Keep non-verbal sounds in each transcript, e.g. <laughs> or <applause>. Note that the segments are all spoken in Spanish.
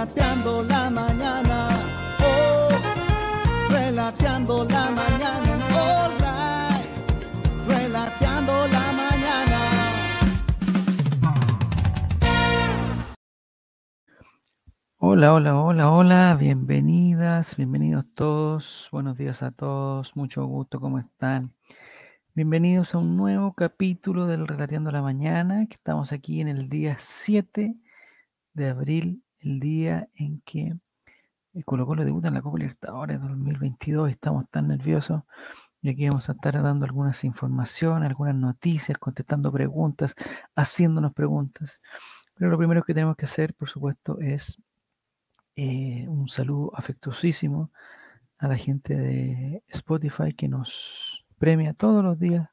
relateando la mañana. Oh, relateando la mañana. All right, relateando la mañana. Hola, hola, hola, hola, bienvenidas, bienvenidos todos, buenos días a todos, mucho gusto, ¿cómo están? Bienvenidos a un nuevo capítulo del Relateando la Mañana, que estamos aquí en el día 7 de abril, el día en que eh, Colo Colo debuta en la Copa Libertadores 2022, estamos tan nerviosos y aquí vamos a estar dando algunas informaciones, algunas noticias, contestando preguntas, haciéndonos preguntas. Pero lo primero que tenemos que hacer, por supuesto, es eh, un saludo afectuosísimo a la gente de Spotify que nos premia todos los días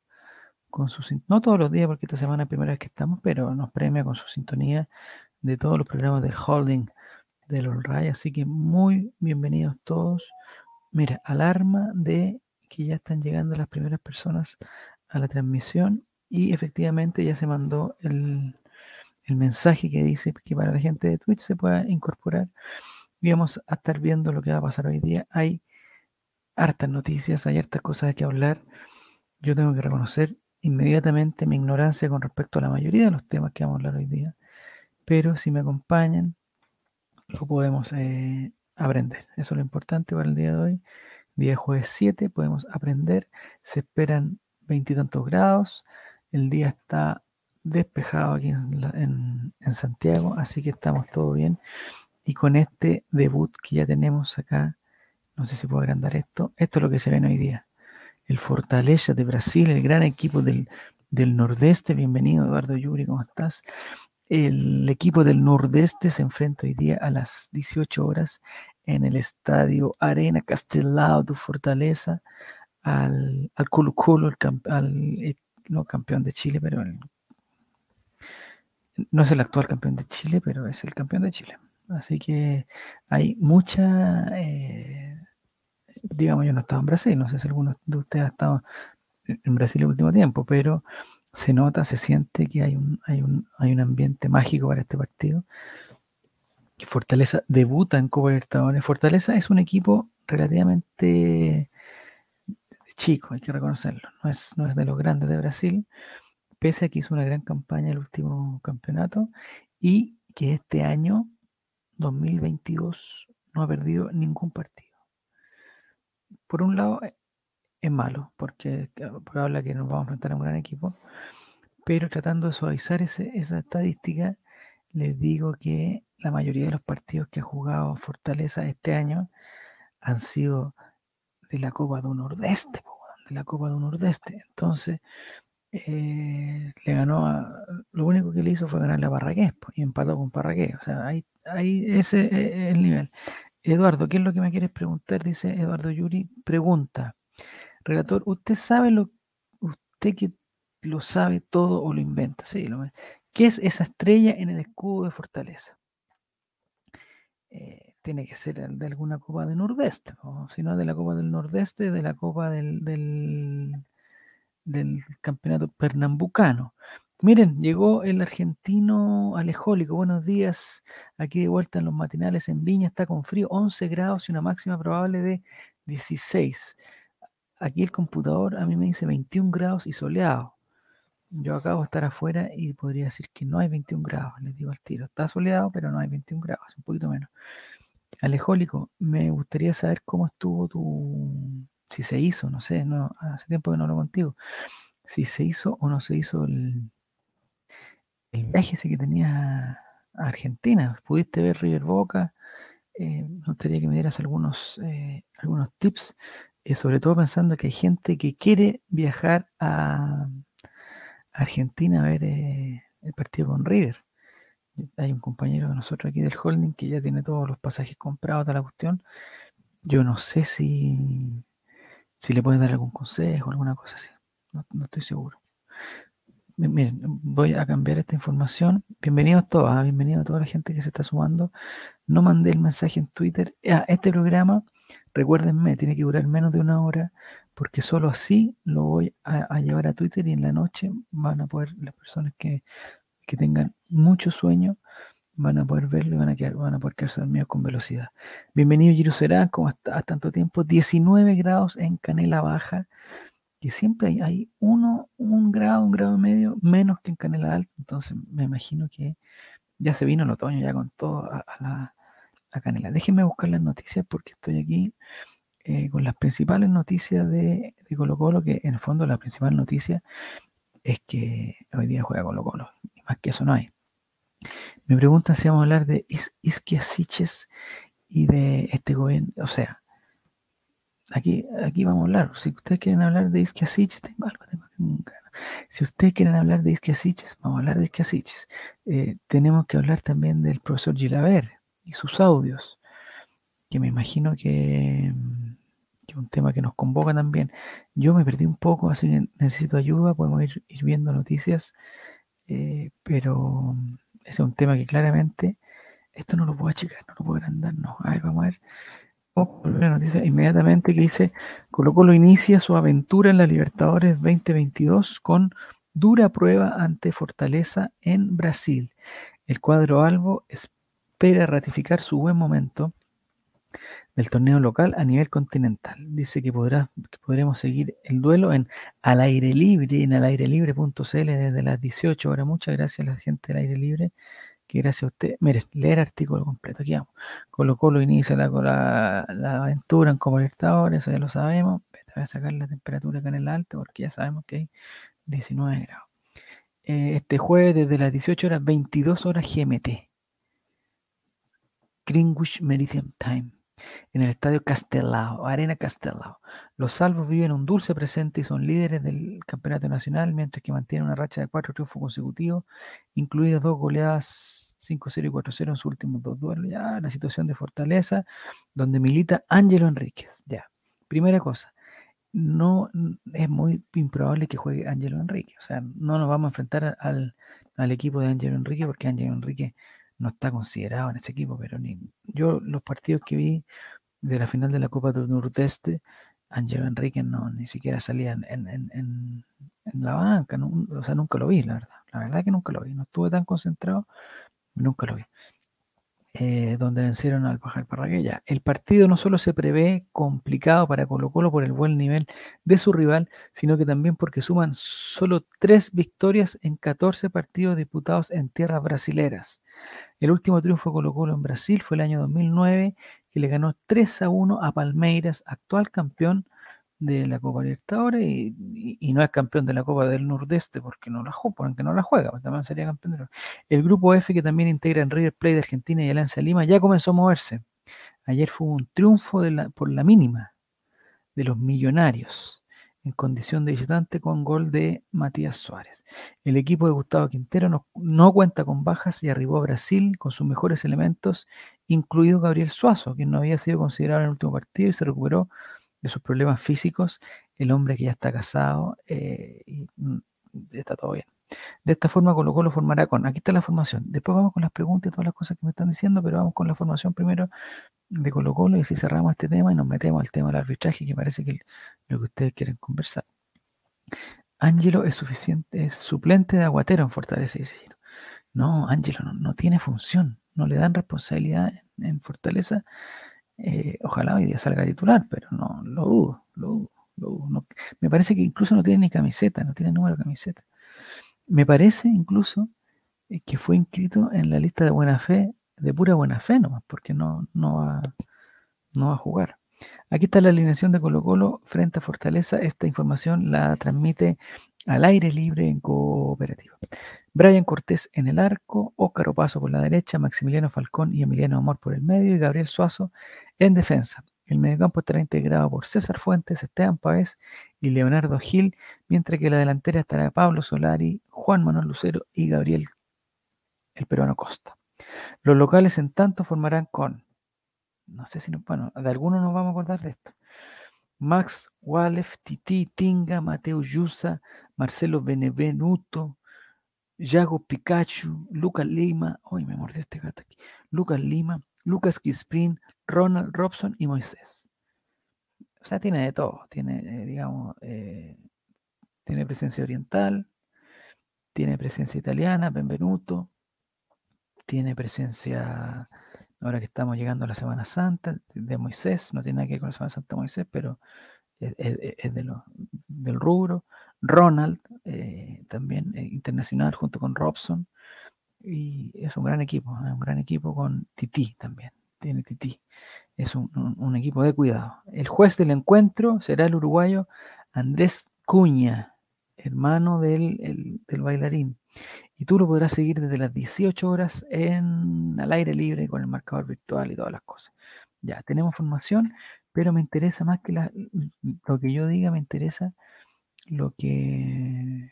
con su no todos los días porque esta semana es la primera vez que estamos, pero nos premia con su sintonía de todos los programas del holding del All. Así que muy bienvenidos todos. Mira, alarma de que ya están llegando las primeras personas a la transmisión y efectivamente ya se mandó el, el mensaje que dice que para la gente de Twitch se pueda incorporar y vamos a estar viendo lo que va a pasar hoy día. Hay hartas noticias, hay hartas cosas de que hablar. Yo tengo que reconocer inmediatamente mi ignorancia con respecto a la mayoría de los temas que vamos a hablar hoy día, pero si me acompañan, lo podemos eh, aprender. Eso es lo importante para el día de hoy. Día jueves 7, podemos aprender. Se esperan veintitantos grados. El día está despejado aquí en, en Santiago, así que estamos todo bien. Y con este debut que ya tenemos acá, no sé si puedo agrandar esto, esto es lo que se ven hoy día. El Fortaleza de Brasil, el gran equipo del, del Nordeste. Bienvenido, Eduardo Yuri, ¿cómo estás? El equipo del Nordeste se enfrenta hoy día a las 18 horas en el estadio Arena Castelao do Fortaleza al, al Colo el camp- eh, no campeón de Chile, pero no es el actual campeón de Chile, pero es el campeón de Chile. Así que hay mucha, eh, digamos, yo no he estado en Brasil, no sé si alguno de ustedes ha estado en Brasil el último tiempo, pero se nota, se siente que hay un, hay un, hay un ambiente mágico para este partido. Fortaleza debuta en Copa Libertadores. Fortaleza es un equipo relativamente chico, hay que reconocerlo. No es, no es de los grandes de Brasil, pese a que hizo una gran campaña el último campeonato y que este año, 2022, no ha perdido ningún partido. Por un lado, eh, es malo, porque, porque habla que nos vamos a enfrentar a un gran equipo, pero tratando de suavizar esa estadística, les digo que la mayoría de los partidos que ha jugado Fortaleza este año han sido de la Copa de un Nordeste, de la Copa de un Nordeste. Entonces, eh, le ganó a, lo único que le hizo fue ganar a Parragués po, y empató con Parragués. O sea, ahí, ahí ese es el nivel. Eduardo, ¿qué es lo que me quieres preguntar? Dice Eduardo Yuri, pregunta. Relator, ¿usted sabe lo, usted que lo sabe todo o lo inventa? Sí, lo, ¿qué es esa estrella en el escudo de Fortaleza? Eh, tiene que ser de alguna copa de Nordeste, o si no de la Copa del Nordeste, de la Copa del, del, del Campeonato Pernambucano. Miren, llegó el argentino Alejólico. Buenos días. Aquí de vuelta en los matinales en Viña. Está con frío, 11 grados y una máxima probable de 16. Aquí el computador a mí me dice 21 grados y soleado. Yo acabo de estar afuera y podría decir que no hay 21 grados, les digo al tiro. Está soleado, pero no hay 21 grados, un poquito menos. Alejólico, me gustaría saber cómo estuvo tu, si se hizo, no sé, hace tiempo que no hablo contigo, si se hizo o no se hizo el, el viaje ese que tenía a Argentina. ¿Pudiste ver River Boca? Eh, me gustaría que me dieras algunos, eh, algunos tips, eh, sobre todo pensando que hay gente que quiere viajar a Argentina a ver eh, el partido con River. Hay un compañero de nosotros aquí del holding que ya tiene todos los pasajes comprados, toda la cuestión. Yo no sé si, si le puedes dar algún consejo, alguna cosa así. No, no estoy seguro. Mi- Miren, voy a cambiar esta información. Bienvenidos todos, ah, bienvenido a toda la gente que se está sumando. No mandé el mensaje en Twitter. Ah, este programa, recuérdenme, tiene que durar menos de una hora, porque solo así lo voy a, llevar a Twitter y en la noche van a poder, las personas que, que tengan mucho sueño, van a poder verlo y van a, van a poder quedarse dormidos con velocidad. Bienvenido Giru Será, como hasta, tanto tiempo, 19 grados en Canela Baja, que siempre hay, hay, uno, un grado, un grado y medio menos que en Canela Alta, entonces me imagino que ya se vino el otoño ya con todo a, la a Canela. Déjenme buscar las noticias porque estoy aquí eh, con las principales noticias de, de Colo Colo, que en el fondo la principal noticia es que hoy día juega Colo Colo, y más que eso no hay. Me preguntan si vamos a hablar de Is Isquiasiches y de este gobierno. O sea, aquí, aquí vamos a hablar. Si ustedes quieren hablar de Isquiasiches, tengo algo, tengo, tengo Si ustedes quieren hablar de Isquiasiches, vamos a hablar de Isquiasiches. Eh, tenemos que hablar también del profesor Gilaver y sus audios, que me imagino que, que es un tema que nos convoca también. Yo me perdí un poco, así que necesito ayuda, podemos ir, ir viendo noticias, eh, pero ese es un tema que claramente, esto no lo puedo achicar, no lo puedo agrandar, no. A ver, vamos a ver. A la noticia inmediatamente que dice, Colo Colo inicia su aventura en la Libertadores 2022 con dura prueba ante Fortaleza en Brasil. El cuadro Albo espera ratificar su buen momento del torneo local a nivel continental. Dice que, podrá, que podremos seguir el duelo en al aire libre, en alairelibre.cl desde las 18 horas. Muchas gracias a la gente del aire libre, que gracias a usted. Miren, leer artículo completo. Aquí vamos. Colo Colo inicia la, la, la aventura en Copa Libertadores, eso ya lo sabemos. Voy a sacar la temperatura acá en el alto porque ya sabemos que hay 19 grados. Eh, este jueves desde las 18 horas, 22 horas GMT. Greenwich Meridian Time en el estadio Castelao, Arena Castelao. Los salvos viven un dulce presente y son líderes del campeonato nacional, mientras que mantienen una racha de cuatro triunfos consecutivos, incluidas dos goleadas 5-0 y 4-0 en sus últimos dos duelos. Ya, la situación de fortaleza, donde milita Ángelo Enríquez. Ya, primera cosa, no es muy improbable que juegue Ángelo Enrique. O sea, no nos vamos a enfrentar al, al equipo de Ángelo Enrique porque Ángelo Enrique no está considerado en este equipo, pero ni, yo los partidos que vi de la final de la Copa del Nordeste, Ángelo Enrique no ni siquiera salía en, en, en, en la banca, o sea, nunca lo vi, la verdad. La verdad que nunca lo vi, no estuve tan concentrado, nunca lo vi. Eh, donde vencieron al Pajar Parraguella. El partido no solo se prevé complicado para Colo Colo por el buen nivel de su rival, sino que también porque suman solo tres victorias en 14 partidos disputados en tierras brasileras. El último triunfo de Colo Colo en Brasil fue el año 2009, que le ganó 3 a 1 a Palmeiras, actual campeón de la Copa Libertadores y, no es campeón de la Copa del Nordeste porque no la juega, porque no la juega, pues también sería campeón. El grupo F que también integra en River Plate de Argentina y Alianza Lima ya comenzó a moverse. Ayer fue un triunfo por la mínima de los millonarios en condición de visitante con gol de Matías Suárez. El equipo de Gustavo Quintero no, no cuenta con bajas y arribó a Brasil con sus mejores elementos, incluido Gabriel Suazo, quien no había sido considerado en el último partido y se recuperó sus problemas físicos, el hombre que ya está casado eh, y está todo bien. De esta forma Colo Colo formará con, aquí está la formación, después vamos con las preguntas y todas las cosas que me están diciendo, pero vamos con la formación primero de Colo Colo y si cerramos este tema y nos metemos al tema del arbitraje que parece que lo que ustedes quieren conversar. Ángelo es suficiente, es suplente de Aguatero en Fortaleza, dice No, Ángelo no, no, tiene función, no le dan responsabilidad en Fortaleza eh, ojalá hoy día salga titular, pero no, lo dudo, lo dudo, lo dudo. Me parece que incluso no tiene ni camiseta, no tiene número de camiseta. Me parece incluso eh, que fue inscrito en la lista de buena fe, de pura buena fe nomás, porque no, no, va, no va a jugar. Aquí está la alineación de Colo Colo frente a Fortaleza. Esta información la transmite al aire libre en cooperativa. Brian Cortés en el arco, Ócaro Paso por la derecha, Maximiliano Falcón y Emiliano Amor por el medio y Gabriel Suazo en defensa. El mediocampo estará integrado por César Fuentes, Esteban Páez y Leonardo Gil, mientras que la delantera estará Pablo Solari, Juan Manuel Lucero y Gabriel el peruano Costa. Los locales en tanto formarán con, no sé si, no, bueno, de algunos nos vamos a acordar de esto. Max Walef, Titi Tinga, Mateo Yusa, Marcelo Benevenuto, Yago Pikachu, Lucas Lima, hoy me mordió este gato aquí, Lucas Lima, Lucas Kisprin, Ronald Robson y Moisés. O sea, tiene de todo, tiene, eh, digamos, eh, tiene presencia oriental, tiene presencia italiana, Benvenuto, tiene presencia, ahora que estamos llegando a la Semana Santa de Moisés, no tiene nada que ver con la Semana Santa de Moisés, pero es, de lo, del rubro. Ronald, eh, también eh, internacional junto con Robson. Y es un gran equipo, es un gran equipo con Titi también. Tiene Titi. Es un, equipo de cuidado. El juez del encuentro será el uruguayo Andrés Cuña, hermano del, del bailarín. Y tú lo podrás seguir desde las 18 horas en al aire libre con el marcador virtual y todas las cosas. Ya, tenemos formación, pero me interesa más que lo que yo diga, me interesa lo que,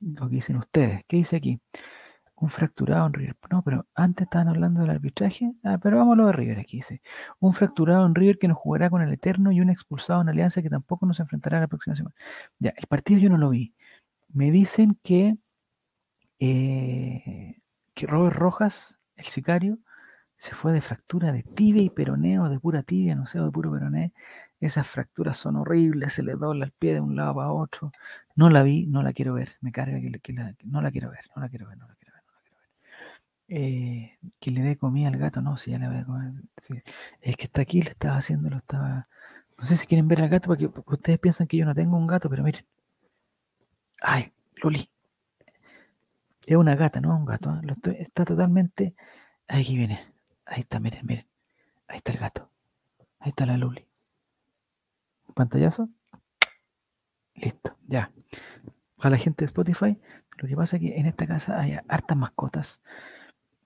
lo que dicen ustedes. ¿Qué dice aquí? Un fracturado en River. No, pero antes estaban hablando del arbitraje. Ah, pero vamos a River. Aquí dice: Un fracturado en River que nos jugará con el Eterno y un expulsado en Alianza que tampoco nos enfrentará la próxima semana. Ya, el partido yo no lo vi. Me dicen que, eh, que Robert Rojas, el sicario, se fue de fractura de tibia y peroneo, de pura tibia, no sé, de puro peroné. Esas fracturas son horribles, se le dobla el pie de un lado para otro. No la vi, no la quiero ver. Me carga que, no la quiero ver, no la quiero ver, no la quiero ver, no la quiero ver. Eh, que le dé comida al gato, no, si ya le voy a comer. Es que está aquí, le estaba haciendo, lo estaba. No sé si quieren ver al gato, porque, ustedes piensan que yo no tengo un gato, pero miren. Ay, Luli. Es una gata, no un gato. ¿eh? está totalmente. Aquí viene. Ahí está, miren, miren. Ahí está el gato. Ahí está la Luli. Pantallazo. Listo, ya. Para la gente de Spotify, lo que pasa es que en esta casa hay hartas mascotas.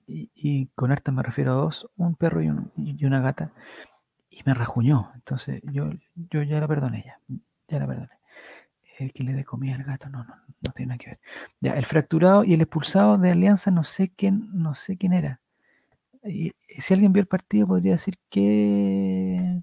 Y, con hartas me refiero a dos, un perro y, una gata. Y me rajuñó. Entonces yo, yo ya la perdoné, ya. Ya la perdoné. Eh, que le dé comida al gato, no, no, no tiene nada que ver. Ya, el fracturado y el expulsado de Alianza, no sé quién, no sé quién era. Y, si alguien vio el partido, podría decir que.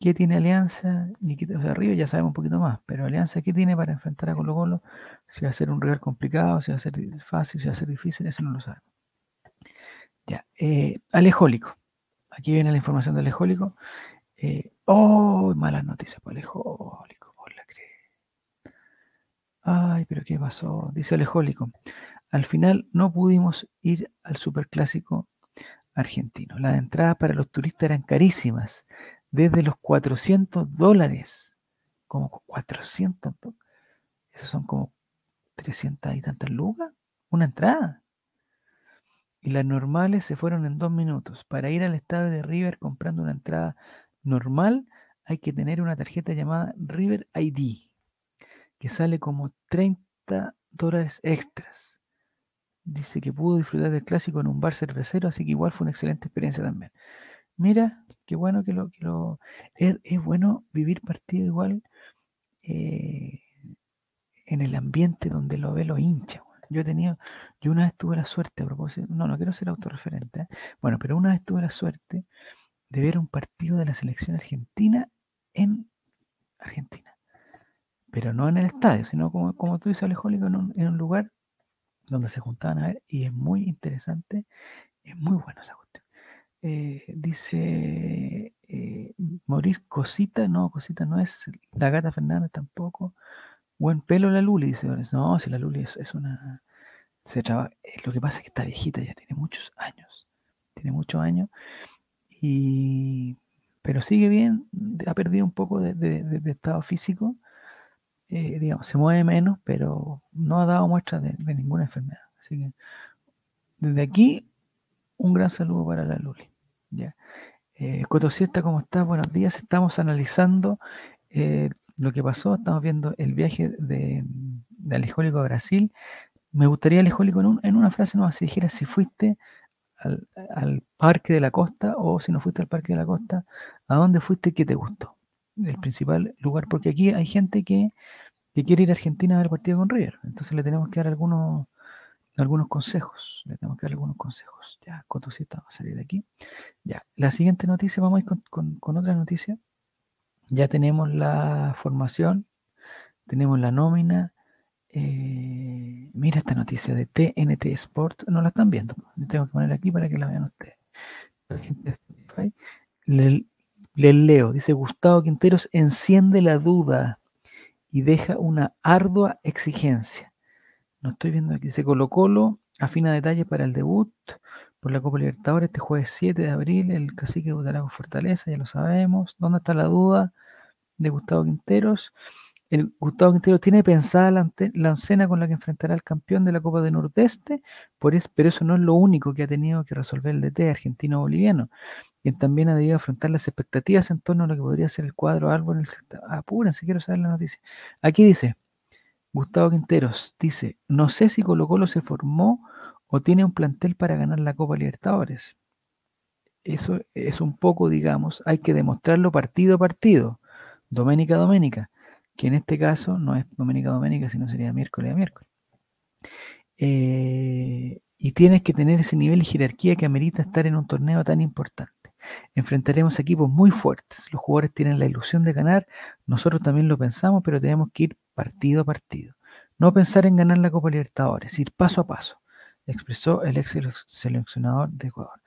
¿Qué tiene Alianza? O sea, Río ya sabemos un poquito más, pero Alianza, ¿qué tiene para enfrentar a Colo Colo? Si va a ser un rival complicado, si va a ser fácil, si va a ser difícil, eso no lo sabemos. Ya, eh, Alejólico. Aquí viene la información de Alejólico. Eh, oh, malas noticias para Alejólico, por la cree. Ay, pero ¿qué pasó? Dice Alejólico. Al final no pudimos ir al superclásico argentino. Las entradas para los turistas eran carísimas, desde los 400 dólares, como 400, esos son como 300 y tantas lugas, una entrada. Y las normales se fueron en dos minutos. Para ir al estadio de River comprando una entrada normal, hay que tener una tarjeta llamada River ID, que sale como 30 dólares extras dice que pudo disfrutar del clásico en un bar cervecero, así que igual fue una excelente experiencia también. Mira, qué bueno que lo... Que lo es, bueno vivir partido igual eh, en el ambiente donde lo ve lo hincha. Yo he tenido, yo una vez tuve la suerte, a propósito, no, no quiero ser autorreferente, ¿eh? bueno, pero una vez tuve la suerte de ver un partido de la selección argentina en Argentina. Pero no en el estadio, sino como, como tú dices, Alejólico, en en un lugar donde se juntaban a ver y es muy interesante, es muy bueno esa cuestión. Eh, dice eh, Maurice Cosita, no, Cosita no es la gata Fernández tampoco. Buen pelo la Luli, dice No, si la Luli es, una. Se trabaja, eh, lo que pasa es que está viejita, ya tiene muchos años. Tiene muchos años. Y, pero sigue bien, ha perdido un poco de estado físico eh, digamos, se mueve menos, pero no ha dado muestras de, ninguna enfermedad. Así que desde aquí, un gran saludo para la Luli. ¿ya? Eh, Cotosiesta, ¿cómo estás? Buenos días. Estamos analizando eh, lo que pasó. Estamos viendo el viaje de, de Alejólico a Brasil. Me gustaría, Alejólico, en, en una frase no si dijera si fuiste al, al, Parque de la Costa o si no fuiste al Parque de la Costa, ¿a dónde fuiste y qué te gustó? El principal lugar, porque aquí hay gente que, quiere ir a Argentina a ver el partido con River. Entonces le tenemos que dar algunos, algunos consejos. Le tenemos que dar algunos consejos. Ya, Cotosita va a salir de aquí. Ya, la siguiente noticia, vamos a ir con, otra noticia. Ya tenemos la formación, tenemos la nómina. Eh, mira esta noticia de TNT Sport, no la están viendo. La tengo que poner aquí para que la vean ustedes. Le, le leo, dice Gustavo Quinteros, enciende la duda y deja una ardua exigencia. No estoy viendo aquí, dice Colo Colo, afina detalles para el debut por la Copa Libertadores este jueves 7 de abril. El cacique debutará con Fortaleza, ya lo sabemos. ¿Dónde está la duda de Gustavo Quinteros? El Gustavo Quinteros tiene pensada la, la oncena con la que enfrentará al campeón de la Copa de Nordeste, es- pero eso no es lo único que ha tenido que resolver el DT argentino-boliviano, quien también ha debido afrontar las expectativas en torno a lo que podría ser el cuadro en el. Apúrense, quiero saber la noticia. Aquí dice, Gustavo Quinteros dice, no sé si Colo Colo se formó o tiene un plantel para ganar la Copa Libertadores. Eso es un poco, digamos, hay que demostrarlo partido a partido, doménica a doménica, que en este caso no es doménica a doménica, sino sería miércoles a miércoles. Eh, y tienes que tener ese nivel de jerarquía que amerita estar en un torneo tan importante. Enfrentaremos equipos muy fuertes. Los jugadores tienen la ilusión de ganar. Nosotros también lo pensamos, pero tenemos que ir partido a partido. No pensar en ganar la Copa Libertadores, ir paso a paso, expresó el ex selec- seleccionador de Ecuador.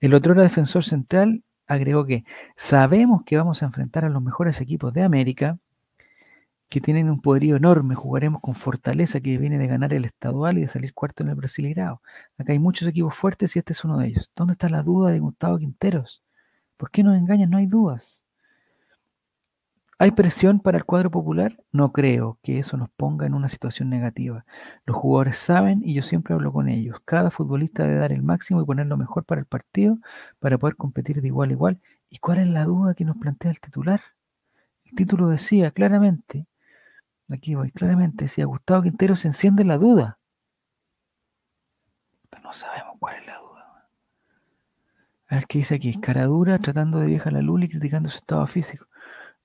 El otro defensor central agregó que sabemos que vamos a enfrentar a los mejores equipos de América, que tienen un poderío enorme. Jugaremos con Fortaleza, que viene de ganar el estadual y de salir cuarto en el Brasileirao. Acá hay muchos equipos fuertes y este es uno de ellos. ¿Dónde está la duda de Gustavo Quinteros? ¿Por qué nos engañan? No hay dudas. ¿Hay presión para el cuadro popular? No creo que eso nos ponga en una situación negativa. Los jugadores saben y yo siempre hablo con ellos. Cada futbolista debe dar el máximo y poner lo mejor para el partido para poder competir de igual a igual. ¿Y cuál es la duda que nos plantea el titular? El título decía claramente, aquí voy, claramente decía, Gustavo Quintero se enciende la duda. No sabemos cuál es la duda. A ver qué dice aquí. Caradura tratando de vieja la Luli criticando su estado físico.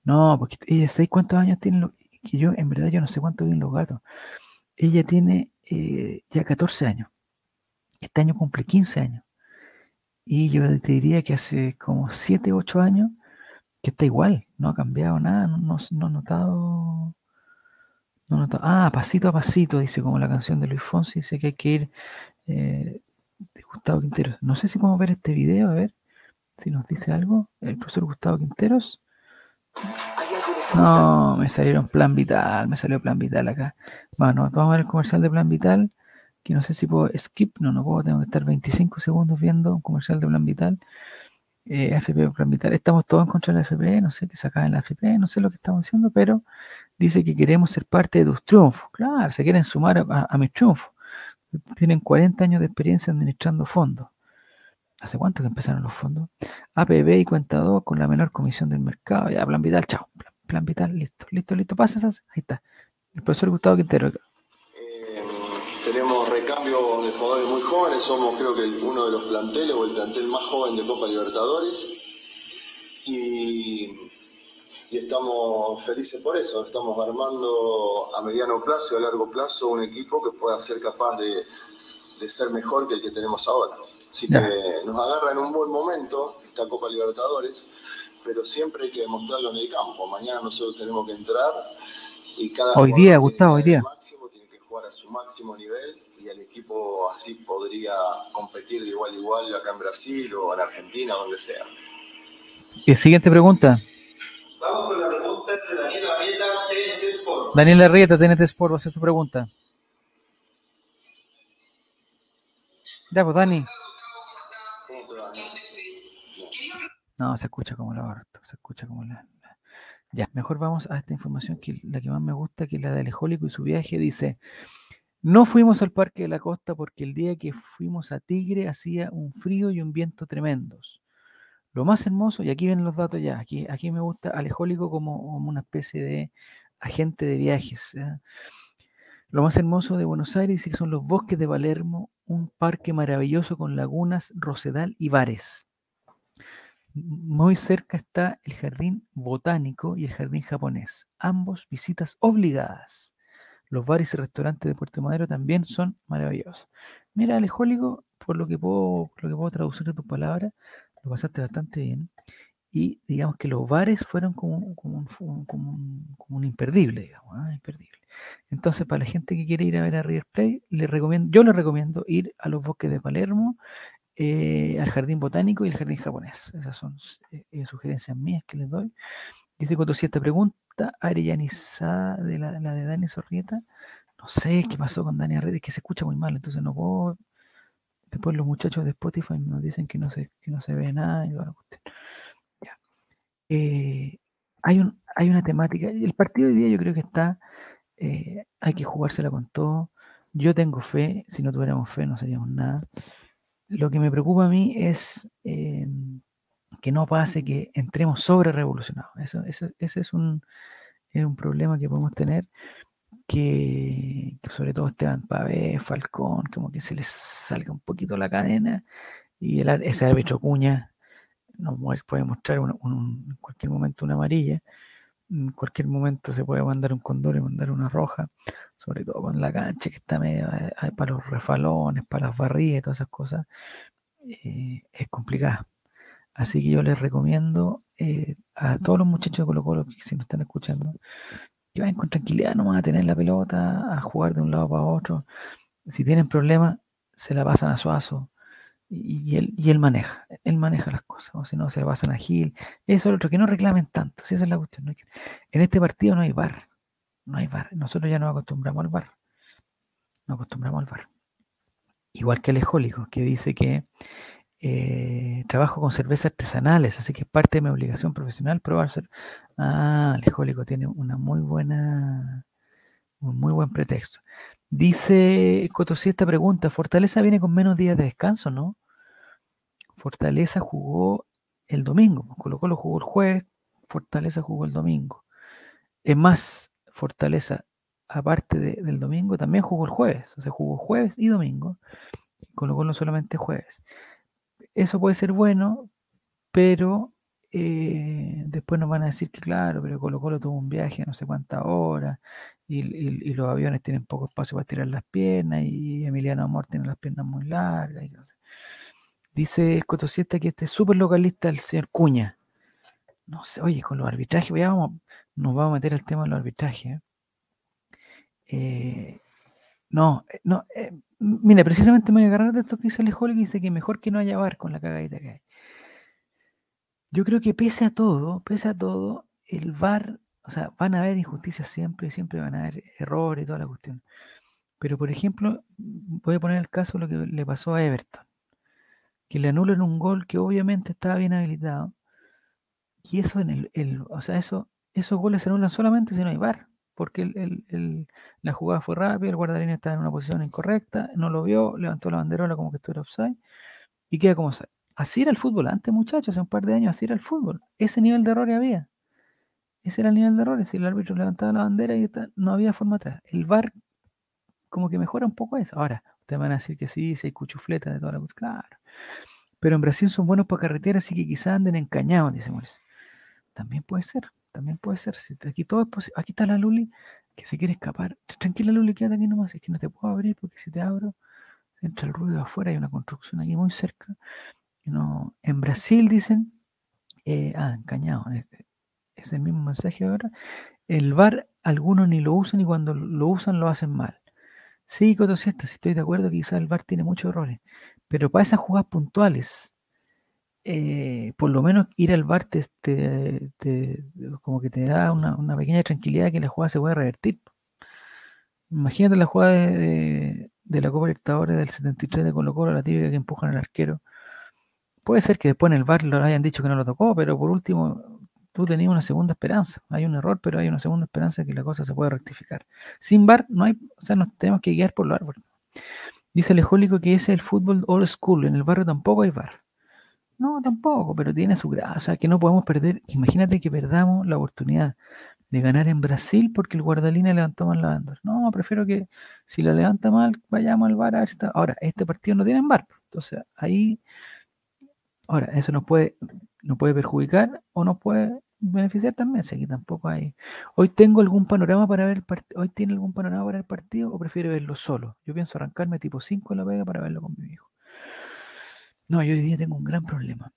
No, porque ella, ¿sabes cuántos años tiene? lo- Que yo, en verdad, yo no sé cuánto viven los gatos. Ella tiene eh, ya 14 años. Este año cumple 15 años. Y yo te diría que hace como 7, 8 años que está igual. No ha cambiado nada. No, no, no he notado. No notado. Ah, pasito a pasito, dice como la canción de Luis Fonsi. Dice que hay que ir eh, de Gustavo Quinteros. No sé si podemos ver este video, a ver si nos dice algo. El profesor Gustavo Quinteros. No, me salieron plan vital, me salió plan vital acá. Bueno, vamos a ver el comercial de plan vital, que no sé si puedo skip, no, no puedo, tengo que estar 25 segundos viendo un comercial de plan vital. Eh, FP plan vital, estamos todos en contra de la FP, no sé qué saca en la FP, no sé lo que estamos haciendo, pero dice que queremos ser parte de tus triunfos. Claro, se quieren sumar a, mis triunfos. Tienen 40 años de experiencia administrando fondos. ¿Hace cuánto que empezaron los fondos? APB y cuenta 2 con la menor comisión del mercado. Ya, plan vital, chao. Plan, vital, listo, listo, listo. Pasa, pasa. Ahí está. El profesor Gustavo Quintero. Eh, tenemos recambio de jugadores muy jóvenes, somos creo que uno de los planteles o el plantel más joven de Copa Libertadores y, y estamos felices por eso, estamos armando a mediano plazo y a largo plazo un equipo que pueda ser capaz de, de ser mejor que el que tenemos ahora. Así que nos agarra en un buen momento esta Copa Libertadores, pero siempre hay que demostrarlo en el campo. Mañana nosotros tenemos que entrar y cada Hoy día, Gustavo, hoy día. máximo, tiene que jugar a su máximo nivel y el equipo así podría competir de igual a igual acá en Brasil o en Argentina, donde sea. Y siguiente pregunta. Vamos con la pregunta de Daniel Arrieta, TNT Sport. Daniel Arrieta, TNT Sport, va a hacer su pregunta. Ya, pues, Dani. No, se escucha como la orto, se escucha como la, la- Ya, mejor vamos a esta información que la que más me gusta, que es la de Alejólico y su viaje. Dice, no fuimos al Parque de la Costa porque el día que fuimos a Tigre hacía un frío y un viento tremendos. Lo más hermoso, y aquí ven los datos ya, aquí, aquí me gusta Alejólico como, como una especie de agente de viajes. Lo más hermoso de Buenos Aires que son los bosques de Palermo, un parque maravilloso con lagunas, rosedal y bares. Muy cerca está el jardín botánico y el jardín japonés, ambos visitas obligadas. Los bares y restaurantes de Puerto Madero también son maravillosos. Mira, Alejólico, por lo que puedo, lo que puedo traducir de tus palabras, lo pasaste bastante bien. Y digamos que los bares fueron como, como, un, imperdible, digamos, ¿ah? imperdible. Entonces, para la gente que quiere ir a ver a River Plate, le recomiendo, yo les recomiendo ir a los bosques de Palermo, eh, al jardín botánico y el jardín japonés. Esas son eh, eh, sugerencias mías que les doy. Dice cuando si esta pregunta areyanizada de la, la de Dani Sorrieta. No sé qué pasó con Dani Arrete, es que se escucha muy mal, entonces no puedo después los muchachos de Spotify nos dicen que no se, que no se ve nada y cuestión. Ya. Eh, hay, un, hay una temática. El partido de hoy día yo creo que está. eh, hay que jugársela con todo. Yo tengo fe. Si no tuviéramos fe, no seríamos nada. Lo que me preocupa a mí es eh, que no pase que entremos sobre revolucionados. Eso, eso- ese es un, es un problema que podemos tener. Que, que sobre todo Esteban Pavé, Falcón, como que se les salga un poquito la cadena y el, ese árbitro Cuña nos puede mostrar un- en cualquier momento una amarilla, en cualquier momento se puede mandar un condor y mandar una roja, sobre todo con la cancha que está medio eh, para los refalones, para las barridas y todas esas cosas, eh, es complicada. Así que yo les recomiendo eh, a todos los muchachos de Colo Colo que si nos están escuchando, que vayan con tranquilidad nomás a tener la pelota, a jugar de un lado para otro. Si tienen problemas, se la pasan a Suazo y, y él, y él maneja, él maneja las cosas, o si no, se la pasan a Gil. Eso es lo otro, que no reclamen tanto, si esa es la cuestión. no En este partido no hay bar, no hay bar. Nosotros ya nos acostumbramos al bar, nos acostumbramos al bar. Igual que Alejólico, que dice que eh, trabajo con cervezas artesanales, así que es parte de mi obligación profesional probar cer- Ah, Alejólico tiene una muy buena, un muy buen pretexto. Dice Cotosí esta pregunta, Fortaleza viene con menos días de descanso, ¿no? Fortaleza jugó el domingo, pues, Colo Colo jugó el jueves, Fortaleza jugó el domingo. Es más, Fortaleza, aparte de- del domingo, también jugó el jueves, o sea, jugó jueves y domingo, Colo Colo solamente jueves. Eso puede ser bueno, pero eh, después nos van a decir que claro, pero Colo Colo tuvo un viaje no sé cuántas horas y, los aviones tienen poco espacio para tirar las piernas y Emiliano Amor tiene las piernas muy largas. y no sé. Dice que este es súper localista el señor Cuña. No sé, oye, con los arbitrajes, ya nos vamos a meter el tema de los arbitrajes. Eh, no, eh, no, eh, m- mira, precisamente me voy a agarrar de esto que dice Alejandro que dice que mejor que no haya bar con la cagadita que hay. Yo creo que pese a todo, pese a todo, el VAR, o sea, van a haber injusticias siempre, siempre van a haber errores y toda la cuestión. Pero, por ejemplo, voy a poner el caso de lo que le pasó a Everton, que le anulan un gol que obviamente estaba bien habilitado, y eso en el, el- o sea, eso, esos goles se anulan solamente si no hay VAR, porque el- la jugada fue rápida, el guardalínea estaba en una posición incorrecta, no lo vio, levantó la banderola como que estuviera offside, y queda como. Así era el fútbol antes, muchachos, hace un par de años así era el fútbol. Ese nivel de error había. Ese era el nivel de errores. Si el árbitro levantaba la bandera y no había forma atrás. El VAR como que mejora un poco eso. Ahora, ustedes van a decir que sí, si hay cuchufletas de toda la cosa. Claro. Pero en Brasil son buenos para carretera, así que quizás anden encañados, dice Morris. También puede ser, también puede ser. Si aquí todo es posi- Aquí está la Luli que se quiere escapar. Tranquila, Luli, quédate aquí nomás. Es que no te puedo abrir porque si te abro, entra el ruido afuera. Hay una construcción aquí muy cerca. No, en Brasil dicen, eh, ah, encañado, es, el mismo mensaje ahora. El VAR, algunos ni lo usan y cuando lo usan lo hacen mal. Sí, Coto, cierto, sí estoy de acuerdo quizás el VAR tiene muchos errores, pero para esas jugadas puntuales, eh, por lo menos ir al VAR te, como que te da una, pequeña tranquilidad que la jugada se puede revertir. Imagínate la jugada de, la Copa Libertadores del 73 de Colo Colo, la típica que empujan al arquero. Puede ser que después en el VAR lo hayan dicho que no lo tocó, pero por último tú tenías una segunda esperanza. Hay un error, pero hay una segunda esperanza que la cosa se puede rectificar. Sin VAR no hay, o sea, nos tenemos que guiar por lo árbol. Dice Alejólico que ese es el fútbol old school, en el barrio tampoco hay VAR. No, tampoco, pero tiene su gracia, que no podemos perder. Imagínate que perdamos la oportunidad de ganar en Brasil porque el guardalina levantó mal la bandera. No, prefiero que si la levanta mal, vayamos al VAR a Ahora, este partido no tiene VAR, entonces ahí Ahora, eso nos puede, nos puede perjudicar o nos puede beneficiar también. Si aquí tampoco hay. Hoy tengo algún panorama para ver el partido. ¿Hoy tiene algún panorama para el partido o prefiere verlo solo? Yo pienso arrancarme tipo 5 en la pega para verlo con mi hijo. No, yo hoy día tengo un gran problema.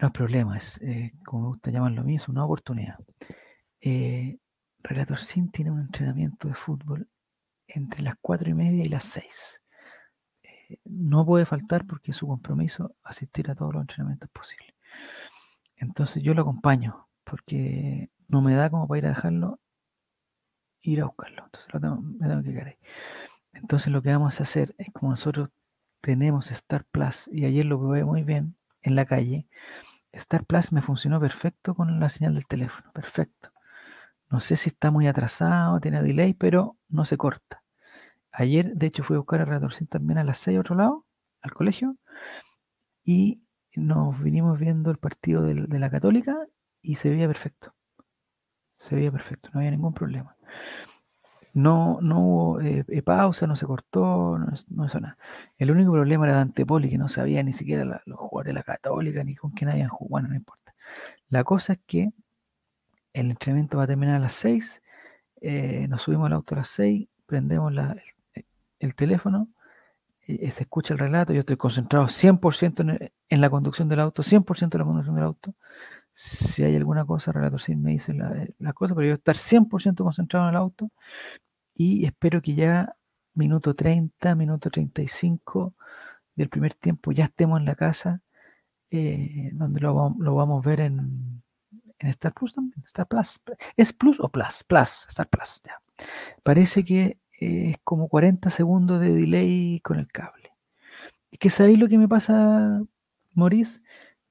No es problema, es eh, como me gusta llamarlo a es una oportunidad. Eh, Relator Sin tiene un entrenamiento de fútbol entre las 4 y media y las 6 no puede faltar porque es su compromiso asistir a todos los entrenamientos posibles. Entonces yo lo acompaño porque no me da como para ir a dejarlo, ir a buscarlo. Entonces lo tengo- me tengo que quedar ahí. Entonces lo que vamos a hacer es como nosotros tenemos Star Plus y ayer lo probé muy bien en la calle. Star Plus me funcionó perfecto con la señal del teléfono, perfecto. No sé si está muy atrasado, tiene delay, pero no se corta. Ayer, de hecho, fui a buscar a Redorcín también a las 6 a otro lado, al colegio, y nos vinimos viendo el partido de la Católica y se veía perfecto. Se veía perfecto, no había ningún problema. No, no hubo eh, eh, pausa, no se cortó, no, no hizo nada. El único problema era Dante Poli, que no sabía ni siquiera la- los jugadores de la Católica ni con quién habían jugado. Bueno, no importa. La cosa es que el entrenamiento va a terminar a las 6, eh, nos subimos al auto a las 6, prendemos la- el, el teléfono, se escucha el relato, yo estoy concentrado 100% en, el- en la conducción del auto, 100% en la conducción del auto. Si hay alguna cosa, relator sí me dice la, eh, la cosa, pero yo estar 100% concentrado en el auto y espero que ya minuto 30, minuto 35 del primer tiempo ya estemos en la casa, eh, donde lo, lo vamos a ver en, en Star Plus también. Star Plus. ¿Es Plus o Plus? Plus, Star Plus, ya. Parece que eh, es como 40 segundos de delay con el cable. Es que ¿sabéis lo que me pasa, Maurice?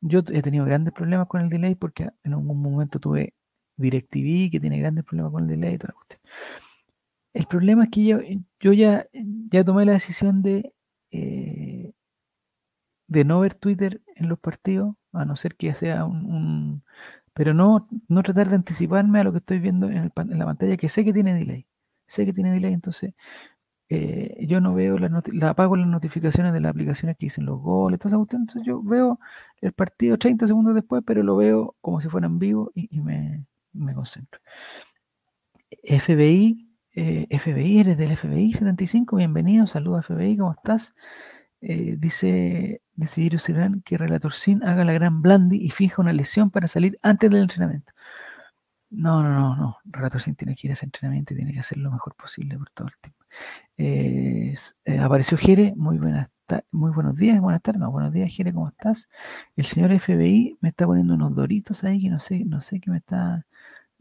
Yo he tenido grandes problemas con el delay porque en algún momento tuve DirecTV que tiene grandes problemas con el delay y toda. El problema es que yo, yo ya, tomé la decisión de, eh, de no ver Twitter en los partidos, a no ser que sea un, pero no, no tratar de anticiparme a lo que estoy viendo en, el en la pantalla, que sé que tiene delay. Sé que tiene delay, entonces eh, yo no veo las apago las notificaciones de las aplicaciones que dicen los goles, toda esa cuestión. Entonces yo veo el partido 30 segundos después, pero lo veo como si fuera en vivo y, y me, me concentro. FBI, eh, FBI, eres del FBI 75, bienvenido, saludos FBI, ¿cómo estás? Eh, dice, dice Iris Irán que Relator Sin haga la gran Blandi y fija una lesión para salir antes del entrenamiento. No, no, no, no. Relator Sin tiene que ir a ese entrenamiento y tiene que hacer lo mejor posible por todo el tiempo. Eh, apareció Jere, muy buenas muy buenos días, buenas tardes, no, buenos días Jere, ¿cómo estás? El señor FBI me está poniendo unos doritos ahí que no sé, no sé qué me está,